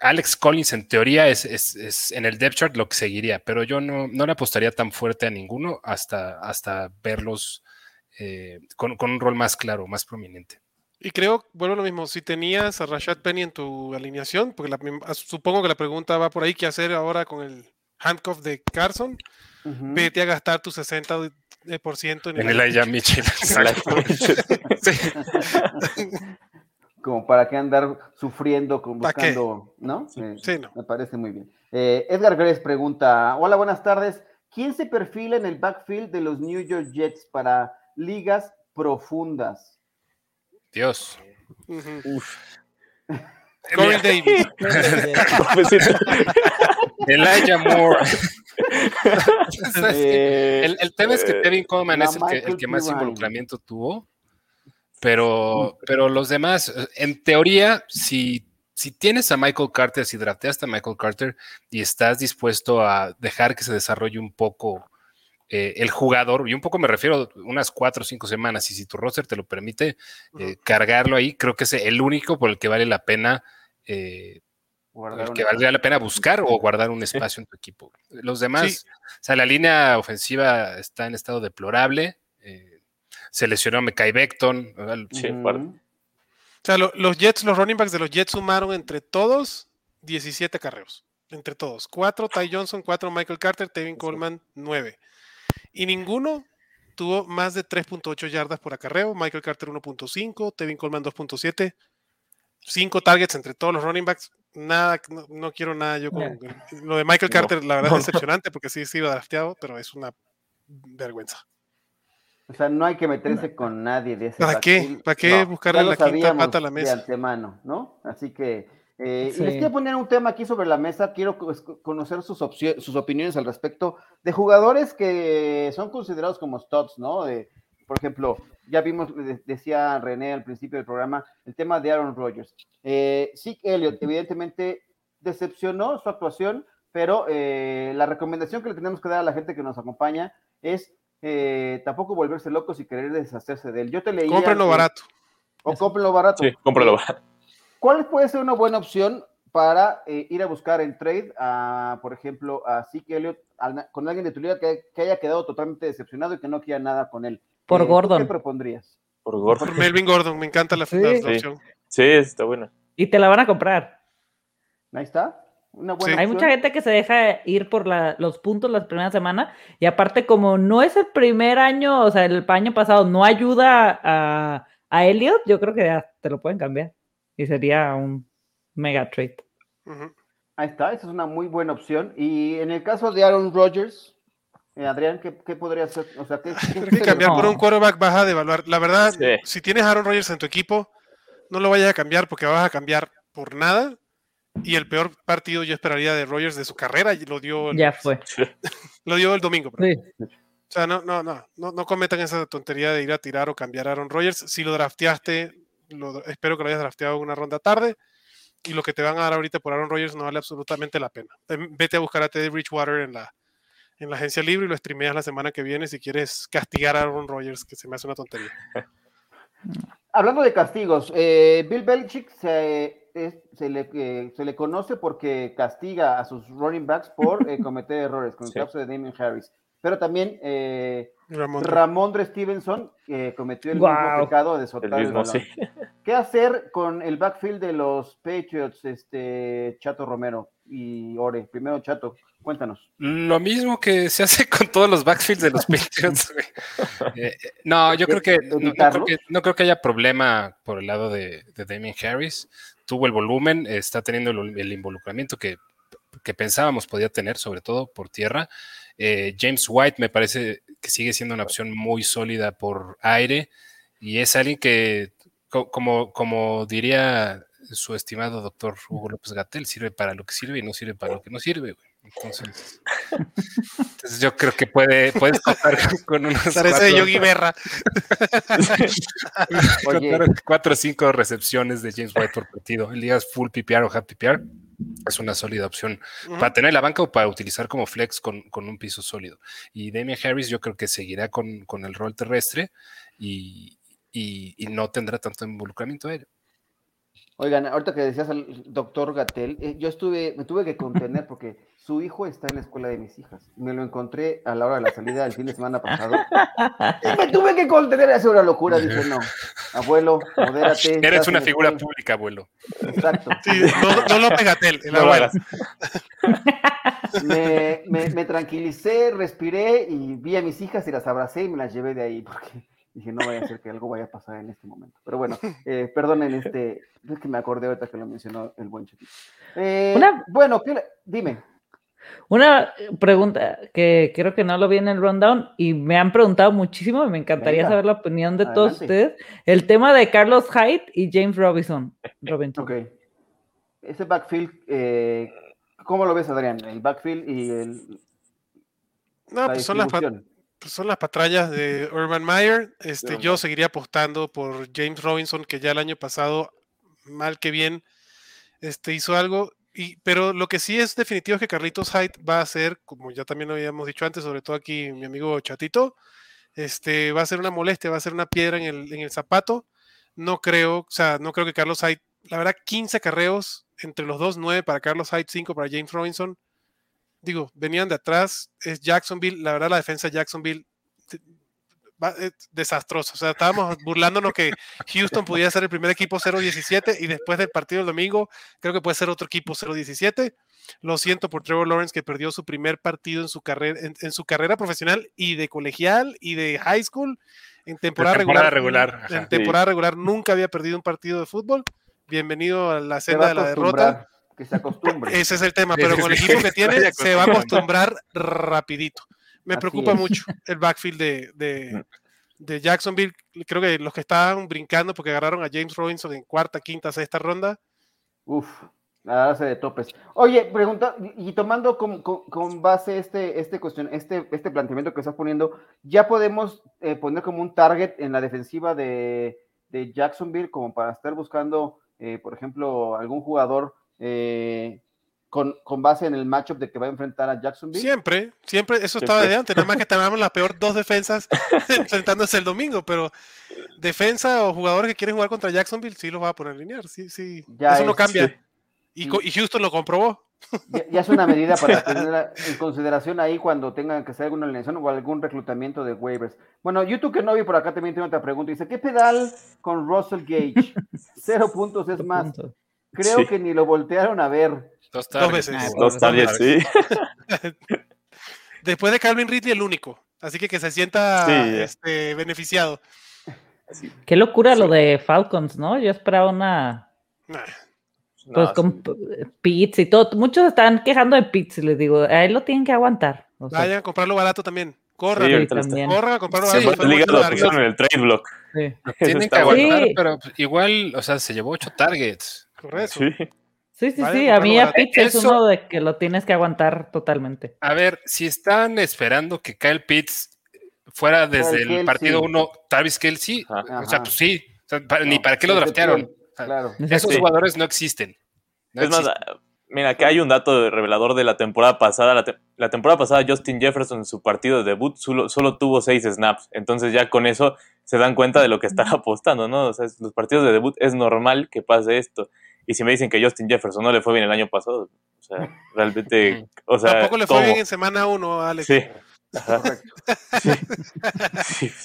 Alex Collins en teoría es, es- en el depth chart lo que seguiría, pero yo no, no le apostaría tan fuerte a ninguno hasta, hasta verlos eh, con, con un rol más claro, más prominente. Y creo, vuelvo a lo mismo, si tenías a Rashad Penny en tu alineación, porque la supongo que la pregunta va por ahí, ¿qué hacer ahora con el handcuff de Carson? Vete a gastar tu 60% de- por ciento en En el el Aya Mitchell. [laughs] [laughs] como para que andar sufriendo con ¿Pa' qué? buscando, ¿no? Eh, Sí, no. Me parece muy bien. Eh, Edgar Gres pregunta, hola, buenas tardes. ¿Quién se perfila en el backfield de los New York Jets para ligas profundas? Dios. Ujú. Corey Davis. [laughs] Elijah Moore. [laughs] Eh, el, el tema es que Kevin Coleman es el que, el Michael que más involucramiento tuvo, pero, pero los demás, eh, en teoría, si, si tienes a Michael Carter, si drafteaste a Michael Carter y estás dispuesto a dejar que se desarrolle un poco eh, el jugador, y un poco me refiero a unas cuatro o cinco semanas, y si tu roster te lo permite, eh, cargarlo ahí, creo que es el único por el que vale la pena. Eh, guardar que valdría la pena buscar o guardar un [laughs] espacio en tu equipo. Los demás, Sí. o sea, la línea ofensiva está en estado deplorable. eh, se lesionó Mekai Beckton. Sí, aparte. O sea, lo- los Jets, los running backs de los Jets sumaron entre todos 17 carreos. Entre todos. 4 Ty Johnson, 4 Michael Carter, Tevin Coleman, 9. Y ninguno tuvo más de 3.8 yardas por acarreo. Michael Carter 1.5, Tevin Coleman 2.7. 5 targets entre todos los running backs. Nada, no, no quiero nada yo con lo de Michael No, Carter, la verdad no, es decepcionante porque sí se iba drafteado, pero es una vergüenza. O sea, no hay que meterse con nadie de ese ¿Para qué? ¿Para qué No, buscarle la quinta pata a la De mesa? antemano, ¿no? Así que, eh, y Sí. les quiero poner un tema aquí sobre la mesa. Quiero conocer sus, sus opiniones al respecto de jugadores que son considerados como studs, ¿no? De, por ejemplo, ya vimos, decía René al principio del programa, el tema de Aaron Rodgers. Eh, sí, Elliot, evidentemente decepcionó su actuación, pero eh, la recomendación que le tenemos que dar a la gente que nos acompaña es eh, tampoco volverse locos y querer deshacerse de él. Yo te leía. Cómprenlo barato. O cómprenlo barato. Sí, cómprenlo barato. ¿Cuál puede ser una buena opción para eh, ir a buscar en trade, a, por ejemplo, a Zeke Elliott, con alguien de tu liga que, haya quedado totalmente decepcionado y que no quiera nada con él? Por Gordon. ¿Qué propondrías? Por Gordon. Por Melvin Gordon, me encanta la, Sí. la Sí. opción. Sí, está buena. Y te la van a comprar. Ahí está. Una buena Sí. Hay mucha gente que se deja ir por la- los puntos la primera semana y aparte como no es el primer año, o sea, el año pasado no ayuda a, a Elliot, yo creo que ya te lo pueden cambiar y sería un mega trade. Ahí está, esa es una muy buena opción. Y en el caso de Aaron Rodgers, eh, Adrián, ¿qué, qué podría hacer? O sea, ¿qué, qué- Creo que cambiar por un quarterback vas a devaluar. La verdad, Sí. si tienes a Aaron Rodgers en tu equipo, no lo vayas a cambiar porque vas a cambiar por nada. Y el peor partido yo esperaría de Rodgers de su carrera y lo dio, el- Ya fue. [laughs] lo dio el domingo. Sí. O sea, no, no, no, no, no cometan esa tontería de ir a tirar o cambiar a Aaron Rodgers. Si lo drafteaste, lo- espero que lo hayas drafteado una ronda tarde. Y lo que te van a dar ahorita por Aaron Rodgers no vale absolutamente la pena. Em, Vete a buscar a Teddy Bridgewater en la, en la agencia libre y lo streameas la semana que viene si quieres castigar a Aaron Rodgers, que se me hace una tontería. [laughs] Hablando de castigos, eh, Bill Belichick se, es- se, le, eh, se le conoce porque castiga a sus running backs por eh, [laughs] cometer errores, con el Sí. caso de Damien Harris. Pero también eh, Ramón. Ramondre Stevenson eh, cometió el Guau. mismo pecado de soltar el, mismo, balón. sí. ¿Qué hacer con el backfield de los Patriots, este Chato Romero y Ore? Primero, Chato, cuéntanos. Lo mismo que se hace con todos los backfields de los [laughs] Patriots. Eh, no, yo creo que no, no creo que no creo que haya problema por el lado de, de Damien Harris. Tuvo el volumen, está teniendo el, el involucramiento que, que pensábamos podía tener, sobre todo por tierra. Eh, James White me parece que sigue siendo una opción muy sólida por aire y es alguien que, co- como, como diría su estimado doctor Hugo López Gatel, sirve para lo que sirve y no sirve para lo que no sirve. güey. Entonces, [laughs] entonces yo creo que puede, puedes contar [laughs] con unos Parece Yogi Berra. [laughs] Cuatro o cinco recepciones de James White por partido. En ligas full PPR o half PPR es una sólida opción para tener en la banca o para utilizar como flex con, con un piso sólido. Y Damian Harris yo creo que seguirá con, con el rol terrestre y, y- y no tendrá tanto involucramiento aéreo. Oigan, ahorita que decías al doctor Gatel, eh, yo estuve, me tuve que contener porque su hijo está en la escuela de mis hijas. Me lo encontré a la hora de la salida el fin de semana pasado. Y me tuve que contener, es una locura. Dije, no, abuelo, modérate. Eres una figura escuela". pública, abuelo. Exacto. Sí, no, no lo pegatel. el No lo abuelo. me- me tranquilicé, respiré y vi a mis hijas y las abracé y me las llevé de ahí porque dije, no vaya a ser que algo vaya a pasar en este momento. Pero bueno, eh, perdonen este, es que me acordé ahorita que lo mencionó el buen chiquito. Eh, Una- Bueno, ¿qué le- dime. Una pregunta que creo que no lo vi en el rundown y me han preguntado muchísimo y me encantaría Venga. saber la opinión de todos ustedes. El tema de Carlos Hyde y James Robinson. Robinson. Ok. Ese backfield, eh, ¿cómo lo ves, Adrián? El backfield y el, No, la pues son las. Pues son las patrallas de [laughs] Urban Meyer. Este, yo seguiría apostando por James Robinson, que ya el año pasado, mal que bien, este, hizo algo. Y, pero lo que sí es definitivo es que Carlitos Hyde va a ser, como ya también lo habíamos dicho antes, sobre todo aquí mi amigo Chatito, este, va a ser una molestia, va a ser una piedra en el, en el zapato. No creo, o sea, no creo que Carlos Hyde, la verdad, 15 carreos entre los dos, 9 para Carlos Hyde, 5 para James Robinson. Digo, venían de atrás, es Jacksonville, la verdad la defensa de Jacksonville desastrosa. O sea, estábamos burlándonos que Houston podía ser el primer equipo 0-17 y después del partido del domingo creo que puede ser otro equipo 0-17. Lo siento por Trevor Lawrence que perdió su primer partido en su carrera, en, en su carrera profesional y de colegial y de high school en temporada, temporada regular. En temporada regular nunca había perdido un partido de fútbol. Bienvenido a la senda de la derrota. Que se acostumbre. Ese es el tema, pero con el equipo que [laughs] tiene se va a acostumbrar. rapidito. Me Así preocupa es. mucho el backfield de, de, de Jacksonville. Creo que los que estaban brincando porque agarraron a James Robinson en cuarta, quinta, sexta ronda, Uf, A darse de topes. Oye, pregunta, y tomando con, con- con base este, este, cuestión, este, este planteamiento que estás poniendo, ¿ya podemos eh, poner como un target en la defensiva de, de Jacksonville como para estar buscando, eh, por ejemplo, algún jugador eh, con, con base en el matchup de que va a enfrentar a Jacksonville? Siempre, siempre, eso estaba de antes, nada más que [laughs] teníamos las peor dos defensas [laughs] enfrentándose el domingo, pero defensa o jugadores que quieren jugar contra Jacksonville sí los va a poner a alinear, sí, sí, Ya eso no cambia. sí. Y, y Houston lo comprobó. [laughs] Ya, ya es una medida para tener en consideración ahí cuando tengan que hacer alguna alineación o algún reclutamiento de waivers. Bueno, YouTube que no vi por acá también tiene otra pregunta. Dice, ¿qué pedal con Russell Gage? Cero puntos es más. Creo Sí. que ni lo voltearon a ver. Dos, Dos targets. veces. Dos targets, sí. [laughs] Después de Calvin Ridley, el único. Así que que se sienta Sí. este, beneficiado. Qué locura lo de Falcons, ¿no? Yo esperaba una, Nah, pues No, con Pitts y todo. Muchos están quejando de Pitts les digo, a él lo tienen que aguantar. O sea, Vayan a comprarlo barato también. Corran, Sí, también. corran comprarlo Sí, barato. Largo. pusieron en el trade block. [laughs] Tienen que aguantar, Sí. pero igual, o sea, se llevó ocho targets. Por eso. Sí. Sí, sí, Vayan sí. a mí a. Pitts es uno de que lo tienes que aguantar totalmente. A ver, si están esperando que Kyle Pitts fuera desde el partido 1, Travis Kelsey, Ajá. o sea, pues sí. O sea, pa- ni para qué lo draftearon. Claro. Esos Sí. jugadores no existen. No Es más, existen. mira, que hay un dato revelador de la temporada pasada. La, te- la temporada pasada, Justin Jefferson en su partido de debut solo, solo tuvo seis snaps. Entonces, ya con eso se dan cuenta de lo que están [laughs] apostando, ¿no? O sea, los partidos de debut es normal que pase esto. Y si me dicen que Justin Jefferson no le fue bien el año pasado, o sea, [laughs] realmente, o sea, Tampoco le fue ¿cómo? bien en semana uno, Alex. Sí. [laughs]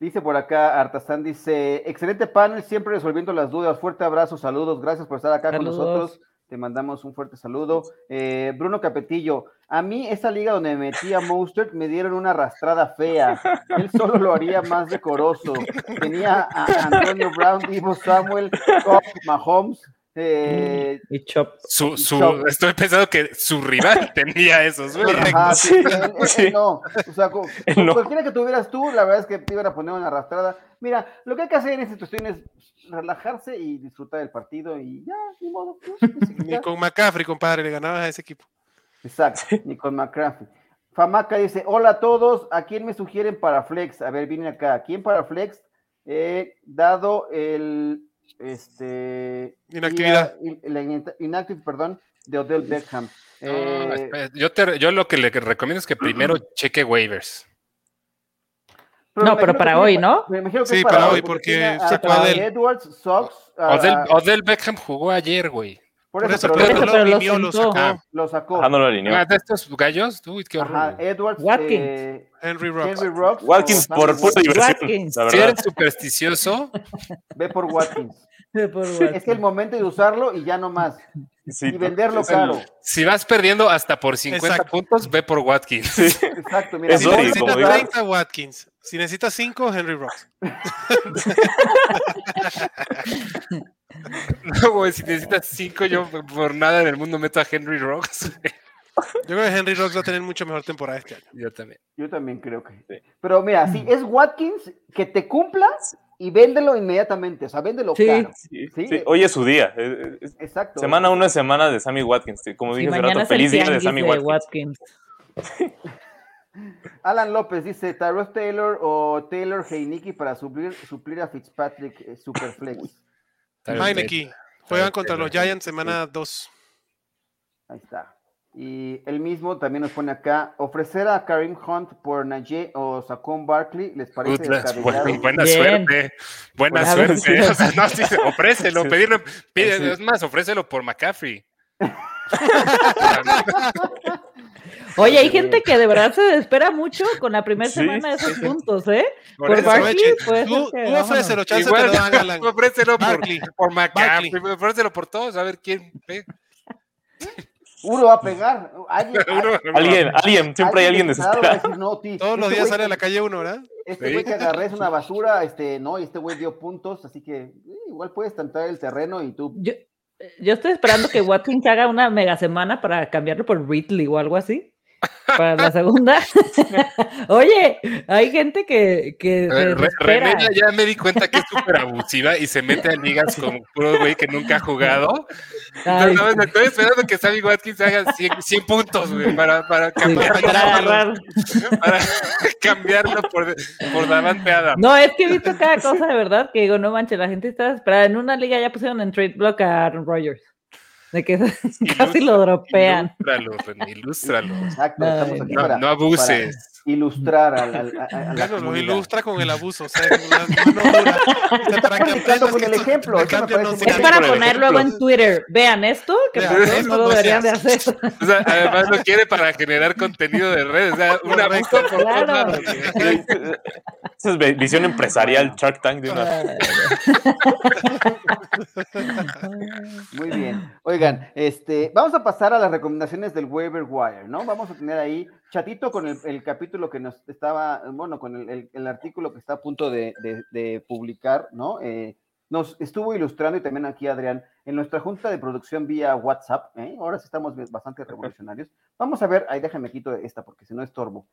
Dice por acá, Artazán dice, excelente panel, siempre resolviendo las dudas. Fuerte abrazo, saludos, gracias por estar acá Saludos. con nosotros. Te mandamos un fuerte saludo. Eh, Bruno Capetillo, a mí esa liga donde me metí a Mostert me dieron una arrastrada fea. Él solo lo haría más decoroso. Tenía a Antonio Brown, Divo Samuel, Cobb, Mahomes. eh, Y Chop. Su, su- Chop. estoy pensando que su rival [laughs] tenía esos. Ajá, sí, Sí, él- él- él sí. no. O sea, con, Él con no. cualquiera que tuvieras tú, la verdad es que te iban a poner una arrastrada. Mira, lo que hay que hacer en esta situación es relajarse y disfrutar del partido y ya, ni modo. pues, ni siquiera- Ni con McCaffrey, compadre, le ganabas a ese equipo. Exacto, ni con McCraffy. Famaca dice, hola a todos, ¿a quién me sugieren para Flex? A ver, viene acá, ¿a quién para Flex? Eh, dado el, este... Inactividad. día- y- la in- inactive, perdón, de Odell Beckham. No, Eh, yo, te- yo lo que le recomiendo es que primero [clears throat] cheque waivers. Pero No, pero para hoy, ¿no? Me imagino que Sí, es para hoy, porque porque tiene a- se a puede el- Edwards, Sox, a- Odell, a- Odell Beckham jugó ayer, güey. por Por eso, eso, pero pero lo- lo pero lo alineó, lo sacó. lo sacó. Ah, no lo alineó. Ah, de estos gallos, uy, qué horror. Ajá. Edwards, Watkins. eh, Henry Rocks. Henry Rocks. Watkins por pura Watkins. diversión, Watkins. Si eres supersticioso, Ve por Watkins. [laughs] Por Es que el momento de usarlo y ya no más. Sí, Y venderlo caro. si vas perdiendo hasta por 50 Exacto. puntos, ve por Watkins. Sí. Exacto, mira. Si necesitas como digo. 30, Watkins. Si necesitas 5, Henry Rocks. [laughs] No, güey, si necesitas 5, yo por nada en el mundo meto a Henry Rocks. Yo creo que Henry Rocks va a tener mucho mejor temporada este año. Yo también. Yo también creo que. Sí. Pero mira, si es Watkins, que te cumpla y véndelo inmediatamente. O sea, véndelo Sí. caro. Sí, Sí. sí. Hoy es su día. Eh, eh, Exacto. Semana 1 es semana de Sammy Watkins. Como Sí, dije hace rato, feliz día de Sammy de Watkins. Watkins. [laughs] Alan López dice: Tyrod Taylor o Taylor Heineke para suplir, suplir a Fitzpatrick eh, Superflex. Heineke. Juegan contra los Giants semana 2. Ahí está. Y él mismo también nos pone acá: ofrecer a Karim Hunt por Najee o Saquon Barkley, ¿les parece descabellado? buena, Bien. suerte. Buena Buena suerte. [laughs] O sea, no, sí, ofrécelo, Sí. pedirle, pide- Sí. es más, ofrécelo por McCaffrey. Oye, hay gente que de verdad se espera mucho con la primera Sí, semana de esos sí. puntos, ¿eh? Por Por Barkley, puede Tú, tú ofrécelo, chance Igual, te lo dan, Alan. [laughs] ofrécelo por, por McCaffrey, Barkley. ofrécelo por todos, a ver quién ve. Uno va a pegar. Alguien, [laughs] Alguien, alguien, siempre hay alguien desesperado decir, no, Todos los este días güey sale a la calle uno, ¿verdad? Este Sí. güey que agarré es una [laughs] basura, este, no, y este güey dio puntos, así que eh, igual puedes tantar el terreno y tú. Yo, yo estoy esperando que Watkins haga una mega semana para cambiarlo por Ridley o algo así. Para la segunda. [laughs] Oye, hay gente que, que Re-. René ya, me di cuenta que es súper abusiva y se mete a ligas como puro güey que nunca ha jugado. Ay, Entonces, estoy esperando que Sammy Watkins haga 100, 100 puntos, güey, para, para, sí, cambiar- para para [laughs] cambiarlo por, por Davante Adams. No, es que he visto cada cosa de verdad que digo, no manches, la gente está desesperada. En una liga ya pusieron en trade block a Aaron Rodgers. De que [laughs] casi lo dropean. Ilústralo, René, ilústralo. Exacto, Ay, estamos aquí No, para, no abuses. Ilustrar al- al- a, a la Bueno, lo ilustra con el abuso, o sea. O sea, para que con el ejemplo, Es para poner luego en. Twitter. Vean esto, que Vean, esto no lo deberían de hace. hacer. [laughs] O sea, además lo quiere para generar contenido de redes. O sea, una Correcto. abuso por Claro. [laughs] Esa es vi- visión empresarial, Shark Tank de una. [laughs] Muy bien. Oigan, este, vamos a pasar a las recomendaciones del waiver wire, ¿no? Vamos a tener ahí chatito con el, el capítulo que nos estaba, bueno, con el, el- el artículo que está a punto de, de- de publicar, ¿no? Eh, nos estuvo ilustrando y también aquí Adrián en nuestra junta de producción vía WhatsApp, ¿eh? Ahora sí estamos bastante revolucionarios. Vamos a ver, ahí déjame quito esta porque si no estorbo.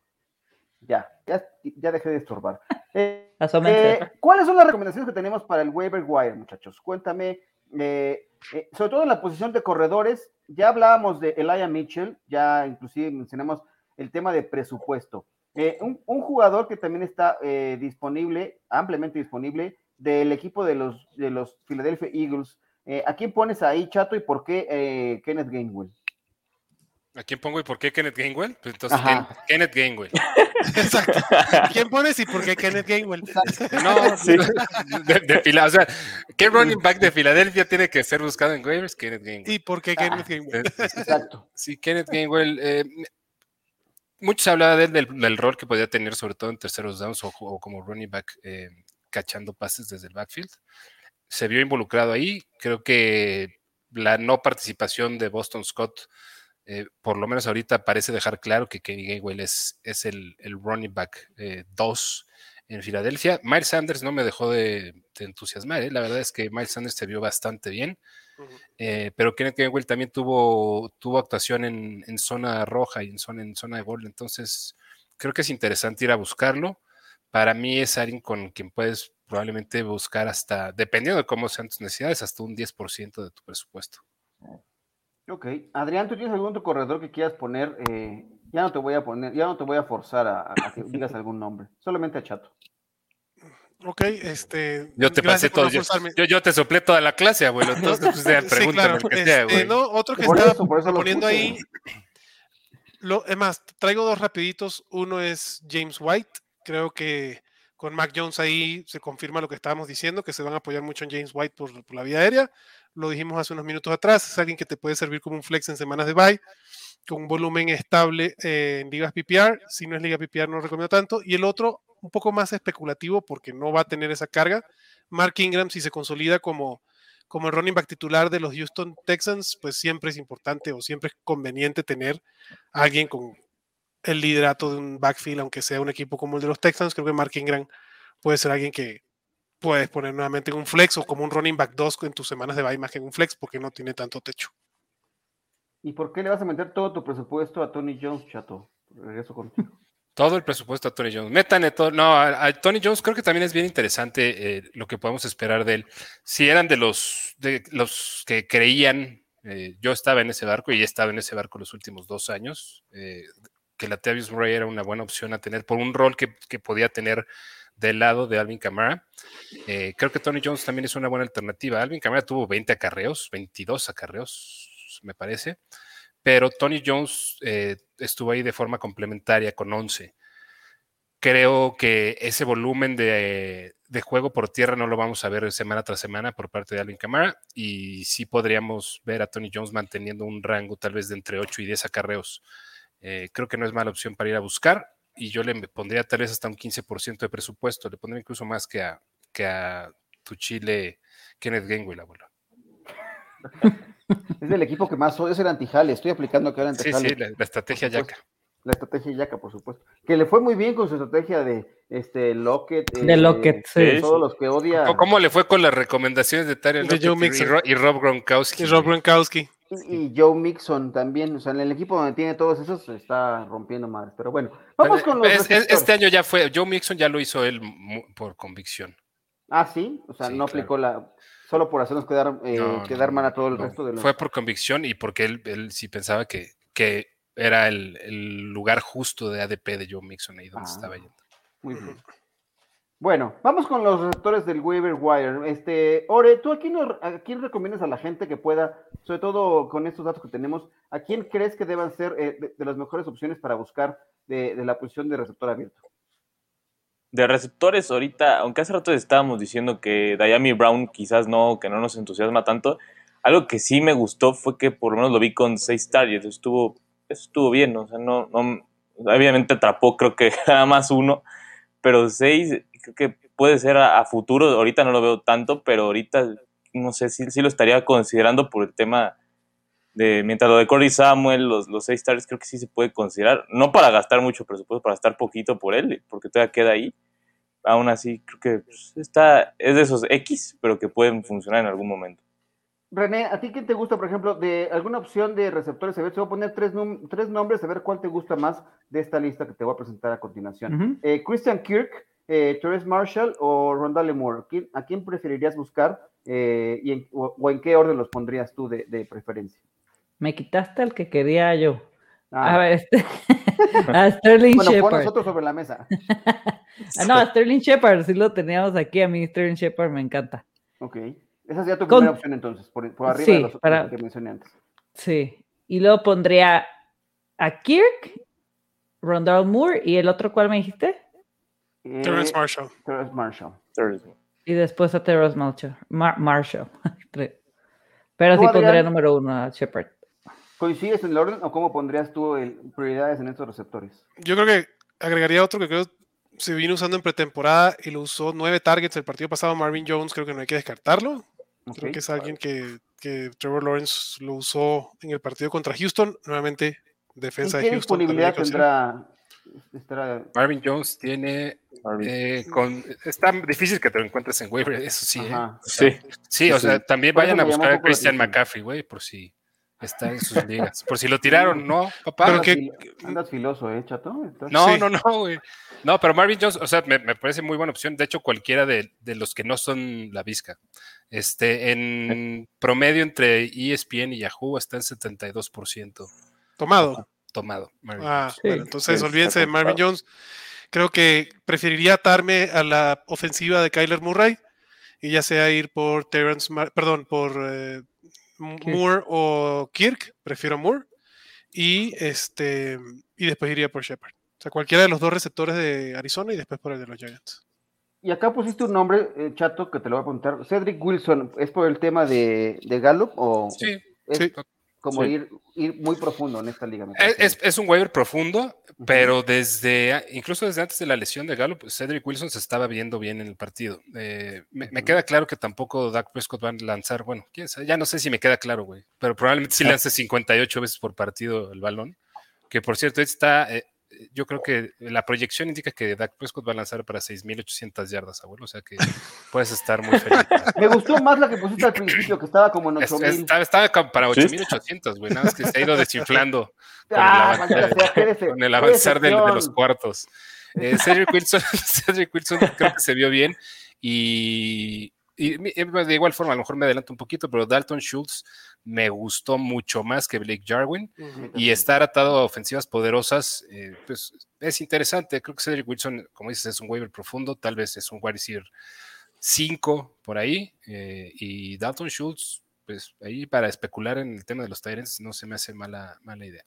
Ya, ya, ya dejé de estorbar. [laughs] Eh, Asómense. eh, ¿Cuáles son las recomendaciones que tenemos para el waiver wire, muchachos? Cuéntame, eh, eh, sobre todo en la posición de corredores, ya hablábamos de Elijah Mitchell, ya inclusive mencionamos el tema de presupuesto. Eh, un, un jugador que también está eh, disponible, ampliamente disponible, del equipo de los, de los Philadelphia Eagles. Eh, ¿A quién pones ahí, Chato, y por qué eh, Kenneth Gainwell? ¿A quién pongo y por qué Kenneth Gainwell? Pues entonces. Ken- Kenneth Gainwell. [laughs] Exacto. ¿Quién pones y por qué Kenneth Gainwell? [laughs] No, Sí. de, de Fila- o sea, ¿qué running back de Filadelfia tiene que ser buscado en waivers? Kenneth Gainwell. ¿Y por qué Kenneth Gainwell? Eh, eh, Exacto. Sí, Kenneth Gainwell. eh, mucho se hablaba del, rol que podía tener, sobre todo en terceros downs o, como running back, eh, cachando pases desde el backfield. Se vio involucrado ahí. Creo que la no participación de Boston Scott, eh, por lo menos ahorita, parece dejar claro que Kenny Gainwell es, el, running back 2 en Filadelfia. Miles Sanders no me dejó de, de entusiasmar. ¿eh? La verdad es que Miles Sanders se vio bastante bien. Eh, pero Kenneth Gainwell también tuvo, tuvo actuación en, en zona roja y en zona, en zona de gol, entonces creo que es interesante ir a buscarlo. Para mí es alguien con quien puedes probablemente buscar hasta, dependiendo de cómo sean tus necesidades, hasta un 10% de tu presupuesto. Ok. Adrián, ¿tú tienes algún otro corredor que quieras poner? Eh, ya no te voy a poner, ya no te voy a forzar a, a que [laughs] digas algún nombre, solamente a Chato. Ok, este. Yo te pasé todo, yo, yo, yo te soplé toda la clase, abuelo, [laughs] entonces pues, ya, Sí, claro. que sea, Este, güey. no, otro que Por estaba eso, por eso poniendo ahí. Lo, es más, traigo dos rapiditos. Uno es James White. Creo que con Mac Jones ahí se confirma lo que estábamos diciendo, que se van a apoyar mucho en James White por, por la vía aérea. Lo dijimos hace unos minutos atrás. Es alguien que te puede servir como un flex en semanas de bye, con un volumen estable eh, en ligas PPR. Si no es liga PPR, no lo recomiendo tanto. Y el otro, un poco más especulativo, porque no va a tener esa carga. Mark Ingram, si se consolida como, como el running back titular de los Houston Texans, pues siempre es importante o siempre es conveniente tener a alguien con el liderato de un backfield, aunque sea un equipo como el de los Texans. Creo que Mark Ingram puede ser alguien que puedes poner nuevamente en un flex o como un running back 2 en tus semanas de bye más que en un flex porque no tiene tanto techo. ¿Y por qué le vas a meter todo tu presupuesto a Tony Jones, Chato? Regreso contigo. Todo el presupuesto a Tony Jones. Métanle todo. No, a, Tony Jones creo que también es bien interesante eh, lo que podemos esperar de él. Si eran de los, de los que creían, eh, yo estaba en ese barco y he estado en ese barco los últimos dos años, eh, que la Tavius Murray era una buena opción a tener por un rol que, que podía tener del lado de Alvin Kamara. Eh, creo que Tony Jones también es una buena alternativa. Alvin Kamara tuvo 20 acarreos, 22 acarreos, me parece pero Tony Jones eh, estuvo ahí de forma complementaria con 11. Creo que ese volumen de, juego por tierra no lo vamos a ver semana tras semana por parte de Alvin Kamara y sí podríamos ver a Tony Jones manteniendo un rango tal vez de entre 8 y 10 acarreos. Eh, creo que no es mala opción para ir a buscar y yo le pondría tal vez hasta un 15% de presupuesto, le pondría incluso más que a, que a tu chile Kenneth Gainwell, abuelo. [laughs] Es del equipo que más odio, es el antijale. Estoy aplicando acá el antijale. Sí, sí, la, la estrategia yaca. La estrategia yaca, por supuesto. Que le fue muy bien con su estrategia de este Lockett. De eh, Lockett, sí. Todos los que odia. ¿Cómo le fue con las recomendaciones de Tyler De Joe Lockett y, Mixon. y Ro- y Rob Gronkowski? Y Rob? Gronkowski. Y, Joe Mixon también, o sea, en el equipo donde tiene todos esos se está rompiendo más. Pero bueno, vamos con los. este año ya fue, Joe Mixon ya lo hizo él por convicción. Ah, sí, o sea, no aplicó la. Solo por hacernos quedar, eh, quedar mal a todo el resto de los. Fue por convicción y porque él, él sí pensaba que, que era el, lugar justo de ADP de Joe Mixon ahí donde ah, estaba yendo. Muy bien. Bueno, vamos con los receptores del waiver wire. Este, Ore, ¿tú a quién, a quién, recomiendas a la gente que pueda, sobre todo con estos datos que tenemos, a quién crees que deban ser eh, de, las mejores opciones para buscar de, la posición de receptor abierto? De receptores, ahorita, aunque hace rato estábamos diciendo que Diami Brown quizás no, que no nos entusiasma tanto, algo que sí me gustó fue que por lo menos lo vi con seis targets, estuvo, estuvo bien, o sea, no, no, obviamente atrapó creo que [laughs] nada más uno, pero seis creo que puede ser a, futuro, ahorita no lo veo tanto, pero ahorita no sé si, si lo estaría considerando por el tema de, mientras lo de Corey Samuel, los, los seis stars, creo que sí se puede considerar, no para gastar mucho presupuesto, para gastar poquito por él, porque todavía queda ahí. Aún así, creo que pues, está, es de esos X, pero que pueden funcionar en algún momento. René, ¿a ti quién te gusta, por ejemplo, de alguna opción de receptores? A ver, te voy a poner tres, tres nombres, a ver cuál te gusta más de esta lista que te voy a presentar a continuación. Eh, Christian Kirk, eh, Marshall o Rondale Moore? ¿A quién preferirías buscar eh, y o, en qué orden los pondrías tú de, preferencia? Me quitaste el que quería yo. Ah. A ver, este, [laughs] a Sterling bueno, Shepard. Pon nosotros sobre la mesa. Ah, [laughs] no, a Sterling Shepard, si lo teníamos aquí, a mí Sterling Shepard me encanta. Ok, esa sería tu primera opción entonces, por, arriba de los otros que mencioné antes. Sí, y luego pondría a Kirk, Rondale Moore, ¿y el otro cuál me dijiste? Terrence Marshall. Terrence Marshall. Y después a Terrence Marshall. [laughs] Pero sí pondría número uno a Shepard. ¿Coincides en el orden o cómo pondrías tú prioridades en estos receptores? Yo creo que agregaría otro que creo se vino usando en pretemporada y lo usó nueve targets el partido pasado. Marvin Jones, creo que no hay que descartarlo. creo que es alguien que, que, Trevor Lawrence lo usó en el partido contra Houston. Nuevamente, defensa de Houston. ¿Qué disponibilidad tendrá Marvin Jones tiene. Eh, con, está difícil que te lo encuentres en waiver, eso sí. ¿eh? sí. sí. o sea, también vayan a buscar a Christian McCaffrey, güey, por si está en sus ligas. Por si lo tiraron, ¿no, papá? Andas filoso, ¿eh, chato? No, no, no, güey. No, pero Marvin Jones, o sea, me, parece muy buena opción. De hecho, cualquiera de, de, los que no son la visca. Este, en promedio entre ESPN y Yahoo está en 72%. Tomado tomado. ah, bueno, entonces olvídense de Marvin Jones. Creo que preferiría atarme a la ofensiva de Kyler Murray y ya sea ir por Terrence, perdón, por eh, Moore o Kirk, prefiero Moore, y este y después iría por Shepard. O sea, cualquiera de los dos receptores de Arizona y después por el de los Giants. Y acá pusiste un nombre, eh, chato, que te lo voy a preguntar. Cedric Wilson, ¿es por el tema de, de Gallup o sí, sí como ir, ir, muy profundo en esta liga. Es, es, un waiver profundo, pero desde, incluso desde antes de la lesión de Gallup, Cedric Wilson se estaba viendo bien en el partido. Eh, me, queda claro que tampoco Dak Prescott va a lanzar, bueno, quién sabe, ya no sé si me queda claro, güey, pero probablemente sí lance 58 veces por partido el balón, que por cierto está, eh, yo creo que la proyección indica que Dak Prescott va a lanzar para 6.800 yardas, abuelo. O sea que puedes estar muy feliz. Me gustó más la que pusiste al principio, que estaba como en 8.000. Estaba, para 8.800, güey. Nada más que se ha ido desinflando con, el, ah, avanzar, de, los cuartos. Eh, Cedric, Wilson, [laughs] Cedric Wilson creo que se vio bien y, y de igual forma, a lo mejor me adelanto un poquito, pero Dalton Schultz me gustó mucho más que Blake Jarwin y estar atado a ofensivas poderosas, eh, pues es interesante. Creo que Cedric Wilson, como dices, es un waiver profundo, tal vez es un wide receiver 5 por ahí eh, y Dalton Schultz, pues ahí para especular en el tema de los Tyrants no se me hace mala, mala idea.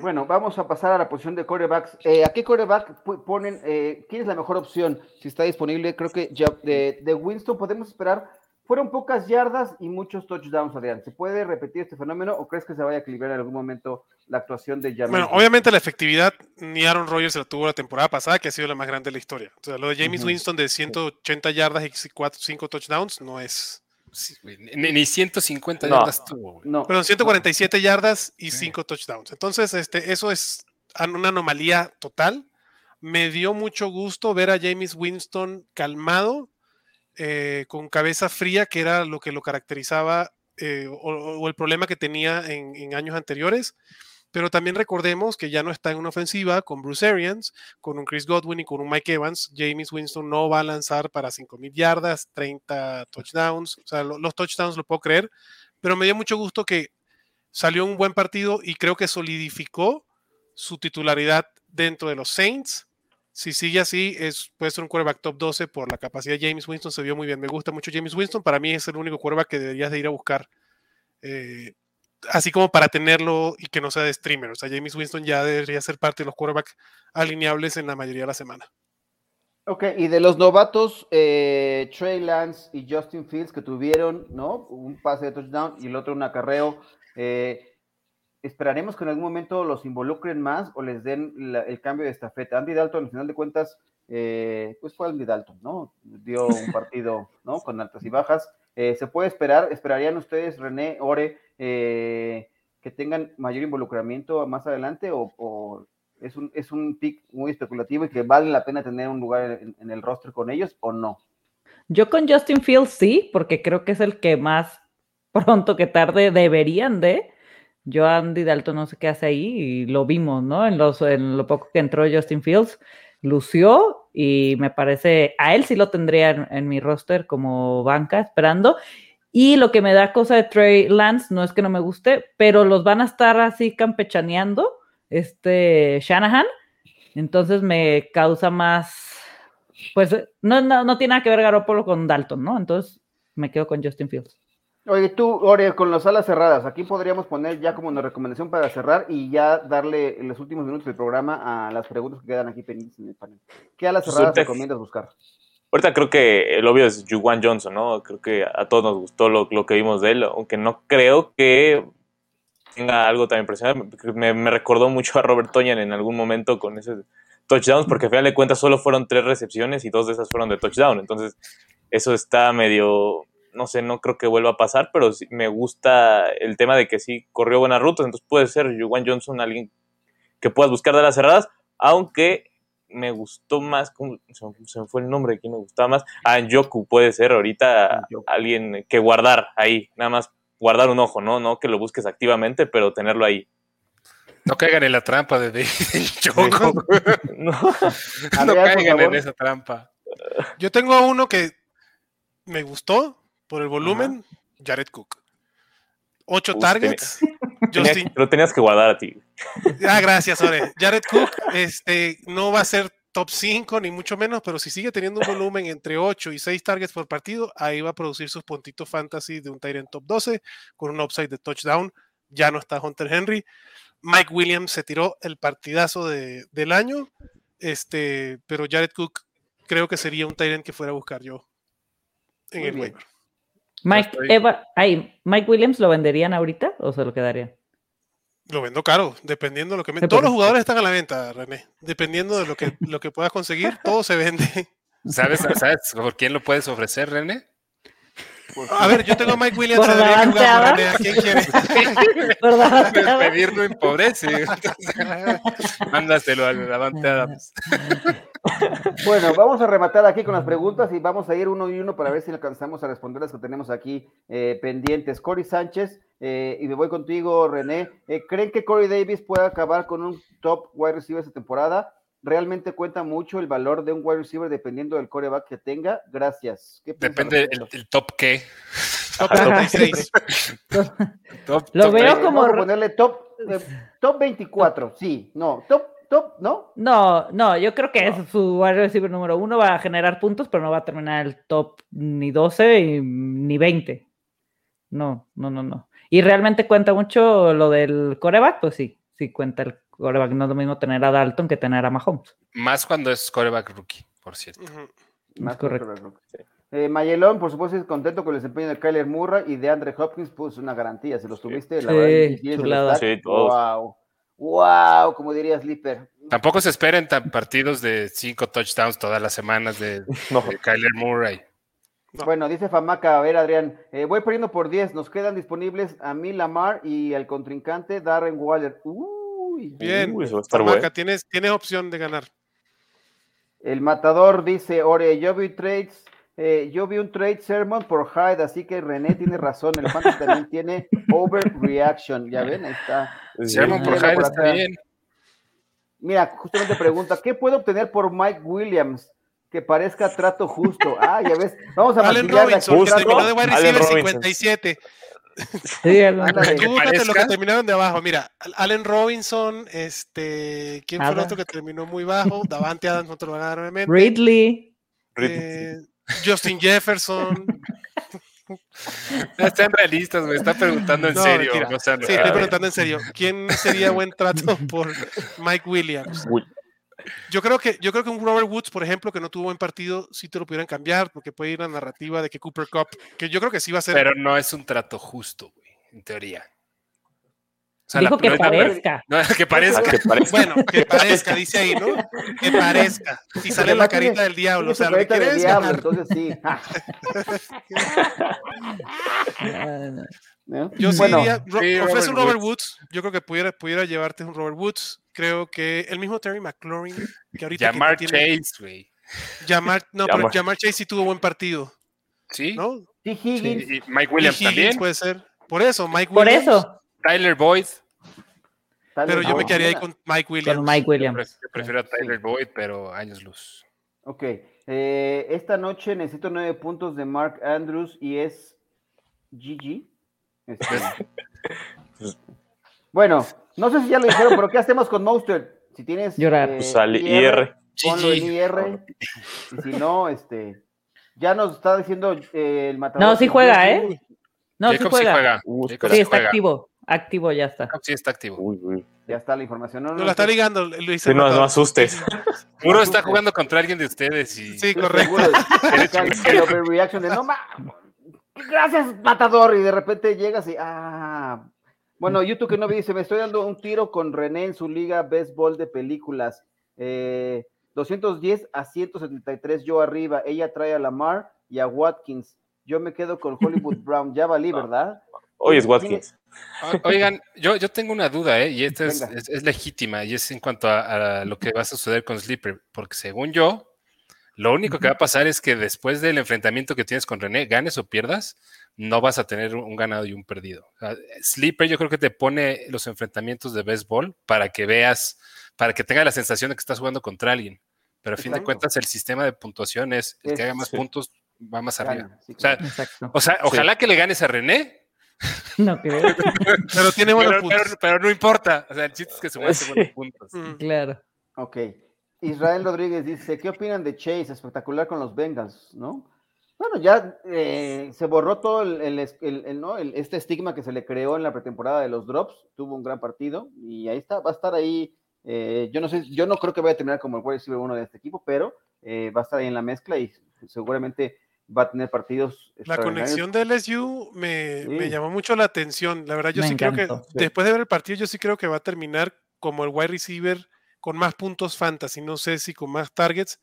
Bueno, vamos a pasar a la posición de corebacks. Eh, ¿A qué coreback ponen? Eh, ¿Quién es la mejor opción? Si está disponible, creo que ya de, de, Winston podemos esperar. Fueron pocas yardas y muchos touchdowns, Adrián. ¿Se puede repetir este fenómeno o crees que se vaya a equilibrar en algún momento la actuación de James? Bueno, obviamente la efectividad ni Aaron Rodgers la tuvo la temporada pasada, que ha sido la más grande de la historia. O sea, lo de James Winston de 180 yardas y 5 touchdowns no es ni, 150 yardas tuvo. No. Perdón, 147 yardas y 5 touchdowns. Entonces, este, eso es una anomalía total. Me dio mucho gusto ver a James Winston calmado, eh, con cabeza fría, que era lo que lo caracterizaba eh, o, o el problema que tenía en, en años anteriores. Pero también recordemos que ya no está en una ofensiva con Bruce Arians, con un Chris Godwin y con un Mike Evans. James Winston no va a lanzar para 5.000 yardas, 30 touchdowns. O sea, lo- los touchdowns lo puedo creer. Pero me dio mucho gusto que salió un buen partido y creo que solidificó su titularidad dentro de los Saints. Si sigue así, es, puede ser un quarterback top 12 por la capacidad de James Winston. Se vio muy bien. Me gusta mucho James Winston. Para mí es el único quarterback que deberías de ir a buscar. eh, así como para tenerlo y que no sea de streamer. O sea, James Winston ya debería ser parte de los quarterbacks alineables en la mayoría de la semana. Ok, y de los novatos, eh, Trey Lance y Justin Fields que tuvieron, ¿no? Un pase de touchdown y el otro un acarreo. eh, ¿Esperaremos que en algún momento los involucren más o les den la- el cambio de estafeta? Andy Dalton, al final de cuentas, eh, pues fue Andy Dalton, ¿no? Dio un [laughs] partido, ¿no? Con altas y bajas. Eh, ¿Se puede esperar? ¿Esperarían ustedes, René, Ore, eh, que tengan mayor involucramiento más adelante o, es un, es un pick muy especulativo y que vale la pena tener un lugar en, en el roster con ellos o no? Yo con Justin Fields sí, porque creo que es el que más [laughs] pronto que tarde deberían de. Yo Andy Dalton no sé qué hace ahí y lo vimos, ¿no? En, los, en lo poco que entró Justin Fields, lució y me parece, a él sí lo tendría en, mi roster como banca esperando. Y lo que me da cosa de Trey Lance no es que no me guste, pero los van a estar así campechaneando, este Shanahan. Entonces me causa más, pues no, no, no tiene nada que ver Garoppolo con Dalton, ¿no? Entonces me quedo con Justin Fields. Oye, tú, Ore, con las alas cerradas, aquí podríamos poner ya como una recomendación para cerrar y ya darle los últimos minutos del programa a las preguntas que quedan aquí pendientes en el panel. ¿Qué alas Pues cerradas ahorita- recomiendas buscar? Ahorita creo que el obvio es Juwan Johnson, ¿no? Creo que a todos nos gustó lo, lo que vimos de él, aunque no creo que tenga algo tan impresionante. Me, me recordó mucho a Robert Toyan en algún momento con esos touchdowns, porque al final de cuentas solo fueron tres recepciones y dos de esas fueron de touchdown. Entonces, eso está medio, no sé, no creo que vuelva a pasar, pero sí me gusta el tema de que sí corrió buenas rutas. Entonces puede ser Juwan Johnson alguien que puedas buscar de las cerradas, aunque me gustó más, ¿cómo? se, me- fue el nombre, ¿quién me gustaba más? Ah, Yoku puede ser ahorita alguien que guardar ahí, nada más guardar un ojo, ¿no? No que lo busques activamente, pero tenerlo ahí. No caigan en la trampa de David Njoku. [laughs] No. No caigan en esa trampa. Yo tengo uno que me gustó por el volumen, Jared Cook. Ocho Uf, targets. [laughs] Tenía- Justin, lo tenías que guardar a ti. Ah, gracias, Ore. [laughs] Jared Cook este, no va a ser top 5 ni mucho menos, pero si sigue teniendo un volumen entre 8 y 6 targets por partido, ahí va a producir sus puntitos fantasy de un Tyrant top 12 con un upside de touchdown. Ya no está Hunter Henry. Mike Williams se tiró el partidazo de- del año, este, pero Jared Cook creo que sería un Tyrant que fuera a buscar yo en Muy el bien. waiver. Mike, estoy- Eva, ay, Mike Williams lo venderían ahorita o se lo quedarían? Lo vendo caro, dependiendo de lo que me... Todos los porque- jugadores están a la venta, René. Dependiendo de lo que, [laughs] lo que puedas conseguir, todo se vende. ¿Sabes, [laughs] ¿Sabes por quién lo puedes ofrecer, René? Pues, A ver, yo tengo a Mike Williams. Por Davante René, ¿A quién quiere? ¿Verdad? Despedir no empobrece. Mándaselo al Davante Adams. [laughs] [laughs] Bueno, vamos a rematar aquí con las preguntas y vamos a ir uno y uno para ver si alcanzamos a responder las que tenemos aquí eh, pendientes. Cory Sánchez, eh, y me voy contigo, René. Eh, ¿Creen que Corey Davis pueda acabar con un top wide receiver esta temporada? ¿Realmente cuenta mucho el valor de un wide receiver dependiendo del coreback que tenga? Gracias. ¿Qué Depende al el, top qué. Top Ajá. [laughs] 36. Top, Lo top veo como vamos a re- ponerle top, eh, top 24, sí, no, top, top, ¿no? No, no, yo creo que es su wide receiver número uno, va a generar puntos, pero no va a terminar el top ni 12 y- ni 20. No, no, no, no. Y realmente cuenta mucho lo del coreback, pues sí, sí cuenta el coreback. No es lo mismo tener a Dalton que tener a Mahomes. Más cuando es coreback rookie, por cierto. Más correcto. Eh, Mayelón, por supuesto, es contento con el desempeño de Kyler Murray y de Andre Hopkins, pues una garantía, se los tuviste, la Sí, verdad. chulada. stack, Sí, todos. Wow, wow, como diría Slipper. Tampoco se esperen tan partidos de cinco touchdowns todas las semanas de, [laughs] No. de Kyler Murray. No. Bueno, dice Famaca, a ver, Adrián, eh, voy perdiendo por 10, nos quedan disponibles a mí Lamar y al contrincante Darren Waller. Uy, Bien. Uy, Famaca, bueno. tienes, tienes opción de ganar. El matador dice, Ore, yo vi trades eh, yo vi un trade sermon por Hyde, así que René tiene razón. El fantasy también tiene overreaction. Ya ven, ahí está. Sermon por Mira, Hyde por está bien. Mira, justamente pregunta, ¿qué puedo obtener por Mike Williams? Que parezca trato justo. Ah, ya ves. Vamos a Allen Robinson, que terminó de wide receiver Robinson. 57. Sí. Tú búscate lo que terminaron de abajo. Mira, Allen Robinson, este, ¿quién fue el otro que terminó muy bajo? Davante Adams, no te lo van a dar. Ridley. Eh, Justin Jefferson. No sean realistas, me está preguntando en No, serio. no Sí, estoy preguntando en serio. ¿Quién sería buen trato [laughs] por Mike Williams? Uy. Yo creo que yo creo que un Robert Woods, por ejemplo, que no tuvo buen partido, sí te lo pudieran cambiar, porque puede ir la narrativa de que Cooper Cup, que yo creo que sí va a ser. Pero no es un trato justo, güey, en teoría. O sea, Dijo la- que parezca. [laughs] no, que parezca. Que. Bueno, que parezca, dice ahí, ¿no? Que parezca. Y sale la tiene- carita del diablo. O sea, lo que quiere es diablo, ganar. entonces sí. [laughs] Yo sí bueno, diría, Ro- sí, Robert un Robert Woods. Yo creo que pudiera, pudiera llevarte un Robert Woods. Creo que el mismo Terry McLaurin, que ahorita que Llamar tiene- Chase, güey. Jamar- no, pero. Jamar Chase sí tuvo buen partido, ¿Sí? Higgins, Y, y Mike Williams Y Higgins también. puede ser. Por eso, Mike Por Williams. eso, Tyler Boyd. Pero yo me quedaría ahí con Mike Williams. con Mike Yo Williams. yo prefiero a Tyler Boyd, pero años luz. Ok, eh, esta noche necesito nueve puntos de Mark Andrews y es GG. Este, [laughs] bueno, no sé si ya lo dijeron, pero ¿qué hacemos con Monster? Si tienes Llorar. eh, al IR. ponlo en GG. IR. Y si no, este, ya nos está diciendo eh, el matador. No, sí juega, ¿eh? No, sí Jacob juega. Uh, Sí, sí está juega. activo. Activo ya está. Sí está activo. Uy, uy. Ya está la información. No, No no, la está ligando, lo dice Sí, no, no asustes. Uno [laughs] está jugando contra alguien de ustedes y Sí, correcto. seguro de- que el overreaction de no ma- Gracias, matador. Y de repente llegas y ah. Bueno, YouTube que no me dice, me estoy dando un tiro con René en su liga béisbol de películas. Eh, 210 a 173 yo arriba. Ella trae a Lamar y a Watkins. Yo me quedo con Hollywood [laughs] Brown. Ya valí, ¿verdad? Hoy es Watkins. Oigan, yo, yo tengo una duda, ¿eh? Y esta es, es- es legítima, y es en cuanto a, a lo que va a suceder con Sleeper, porque según yo, lo único que va a pasar es que después del enfrentamiento que tienes con René, ganes o pierdas, no vas a tener un ganado y un perdido. O sea, Sleeper yo creo que te pone los enfrentamientos de béisbol para que veas, para que tenga la sensación de que estás jugando contra alguien. Pero a fin de cuentas, el sistema de puntuación es el que haga más sí. puntos va más arriba. Gana, sí, O sea, Exacto. o sea, ojalá que le ganes a René, [laughs] No creo. Pero tiene buenos pero, puntos. pero- pero no importa. O sea, el chiste es que se Sí. buenos puntos. Mm. Claro. Ok. Israel Rodríguez dice, ¿qué opinan de Chase? Espectacular con los Bengals, ¿no? Bueno, ya eh, se borró todo el, el- el- el- ¿no? el- este estigma que se le creó en la pretemporada de los drops. Tuvo un gran partido y ahí está, va a estar ahí. eh, yo no sé, yo no creo que vaya a terminar como el wide receiver uno de este equipo, pero eh, va a estar ahí en la mezcla y seguramente va a tener partidos. La conexión de LSU me, llamó mucho la atención. La verdad, yo Me sí creo que después de ver el partido, yo sí creo que va a terminar como el wide receiver con más puntos fantasy. No sé si con más targets,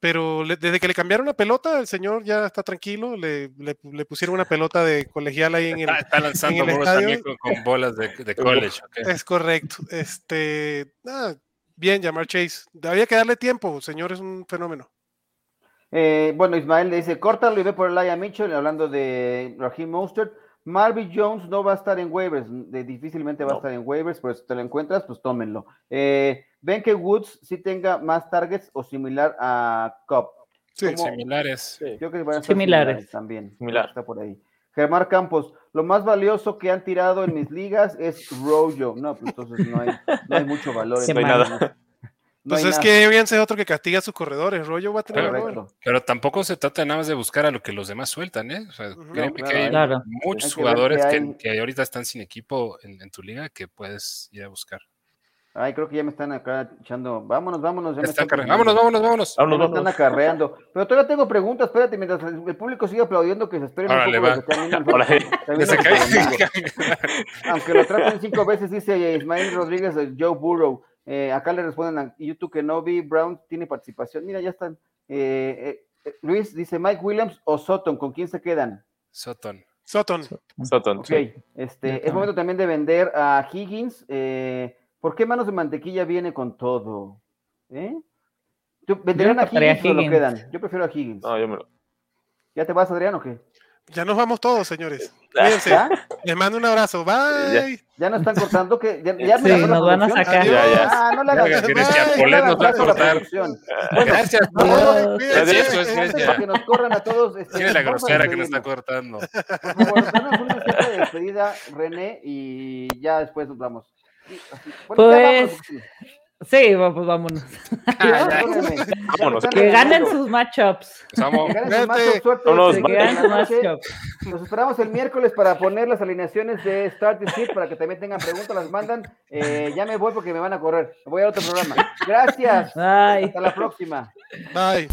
pero le- desde que le cambiaron la pelota, el señor ya está tranquilo. Le, le- le pusieron una pelota de colegial ahí en el. Está, está lanzando en el bolas estadio. también con, con bolas de, de college. ok. Es correcto. Este, ah, bien, llamar Chase. Había que darle tiempo, señor, es un fenómeno. Eh, bueno, Ismael le dice, córtalo y ve por Elijah Mitchell, hablando de Raheem Mostert. Marvin Jones no va a estar en waivers, de- difícilmente va a estar en waivers, pero si te lo encuentras, pues tómenlo. Eh, Ven que Woods sí tenga más targets o similar a Cobb. Sí, ¿Cómo? Similares. Sí. Yo creo que van a ser Similares. similares también. Similar. Está por ahí. Germán Campos, lo más valioso que han tirado en mis ligas es Rojo. No, pues entonces no hay, no hay mucho valor. en No hay nada. No Pues es nada. que Evans es otro que castiga a sus corredores. Rollo va a tener. Correcto. Pero tampoco se trata nada más de buscar a lo que los demás sueltan, ¿eh? O sea, No, que claro, hay Claro. muchos hay que ver jugadores que, hay. que ahorita están sin equipo en, en tu liga que puedes ir a buscar. Ay, creo que ya me están acá echando. Vámonos, vámonos. ya me Están. Vámonos, vámonos, vámonos. Ya Vámonos, me están acarreando. Pero todavía tengo preguntas. Espérate, mientras el público sigue aplaudiendo, que se esperen Órale, un poco. que se [laughs] cae. Aunque lo traten cinco veces, dice Ismael Rodríguez de Joe Burrow. Eh, acá le responden a YouTube que no vi. Brown tiene participación. Mira, ya están. Eh, eh, Luis dice Mike Williams o Sutton. ¿Con quién se quedan? Sutton. Sutton. Sutton, Ok, sí. este, es momento también de vender a Higgins. Eh, ¿Por qué Manos de Mantequilla viene con todo? ¿Eh? ¿Tú- ¿Venderían a importaría Higgins o lo Higgins. quedan? Yo prefiero a Higgins. No, yo me lo. ¿Ya te vas, Adrián, o qué? Ya nos vamos todos, señores. [laughs] Cuídense. ¿Ya? Les mando un abrazo. Bye. ¿Ya nos están cortando? que ¿Ya, ya me Sí, bajó la nos van a sacar. Ya, ya. Ah, no le hagas Ya, le Polet nos va a la cortar. Bueno, Gracias, no, Polet. no, de Grecia. que nos corran a todos. Este, ¿Quién es la vamos grosera que nos está cortando? Por favor, danos un mensaje de despedida, René, y ya después nos vamos. Bueno, ya Pues, vámonos, sí. Sí, pues vámonos. [laughs] Perdónenme. Vámonos. Que ganen sus matchups. Que ganen sus matchups. Nos esperamos el miércoles para poner las alineaciones de Start Sit para que también tengan preguntas, las mandan. Eh, ya me voy porque me van a correr. Me voy a otro programa. Gracias. Bye. Hasta la próxima. Bye.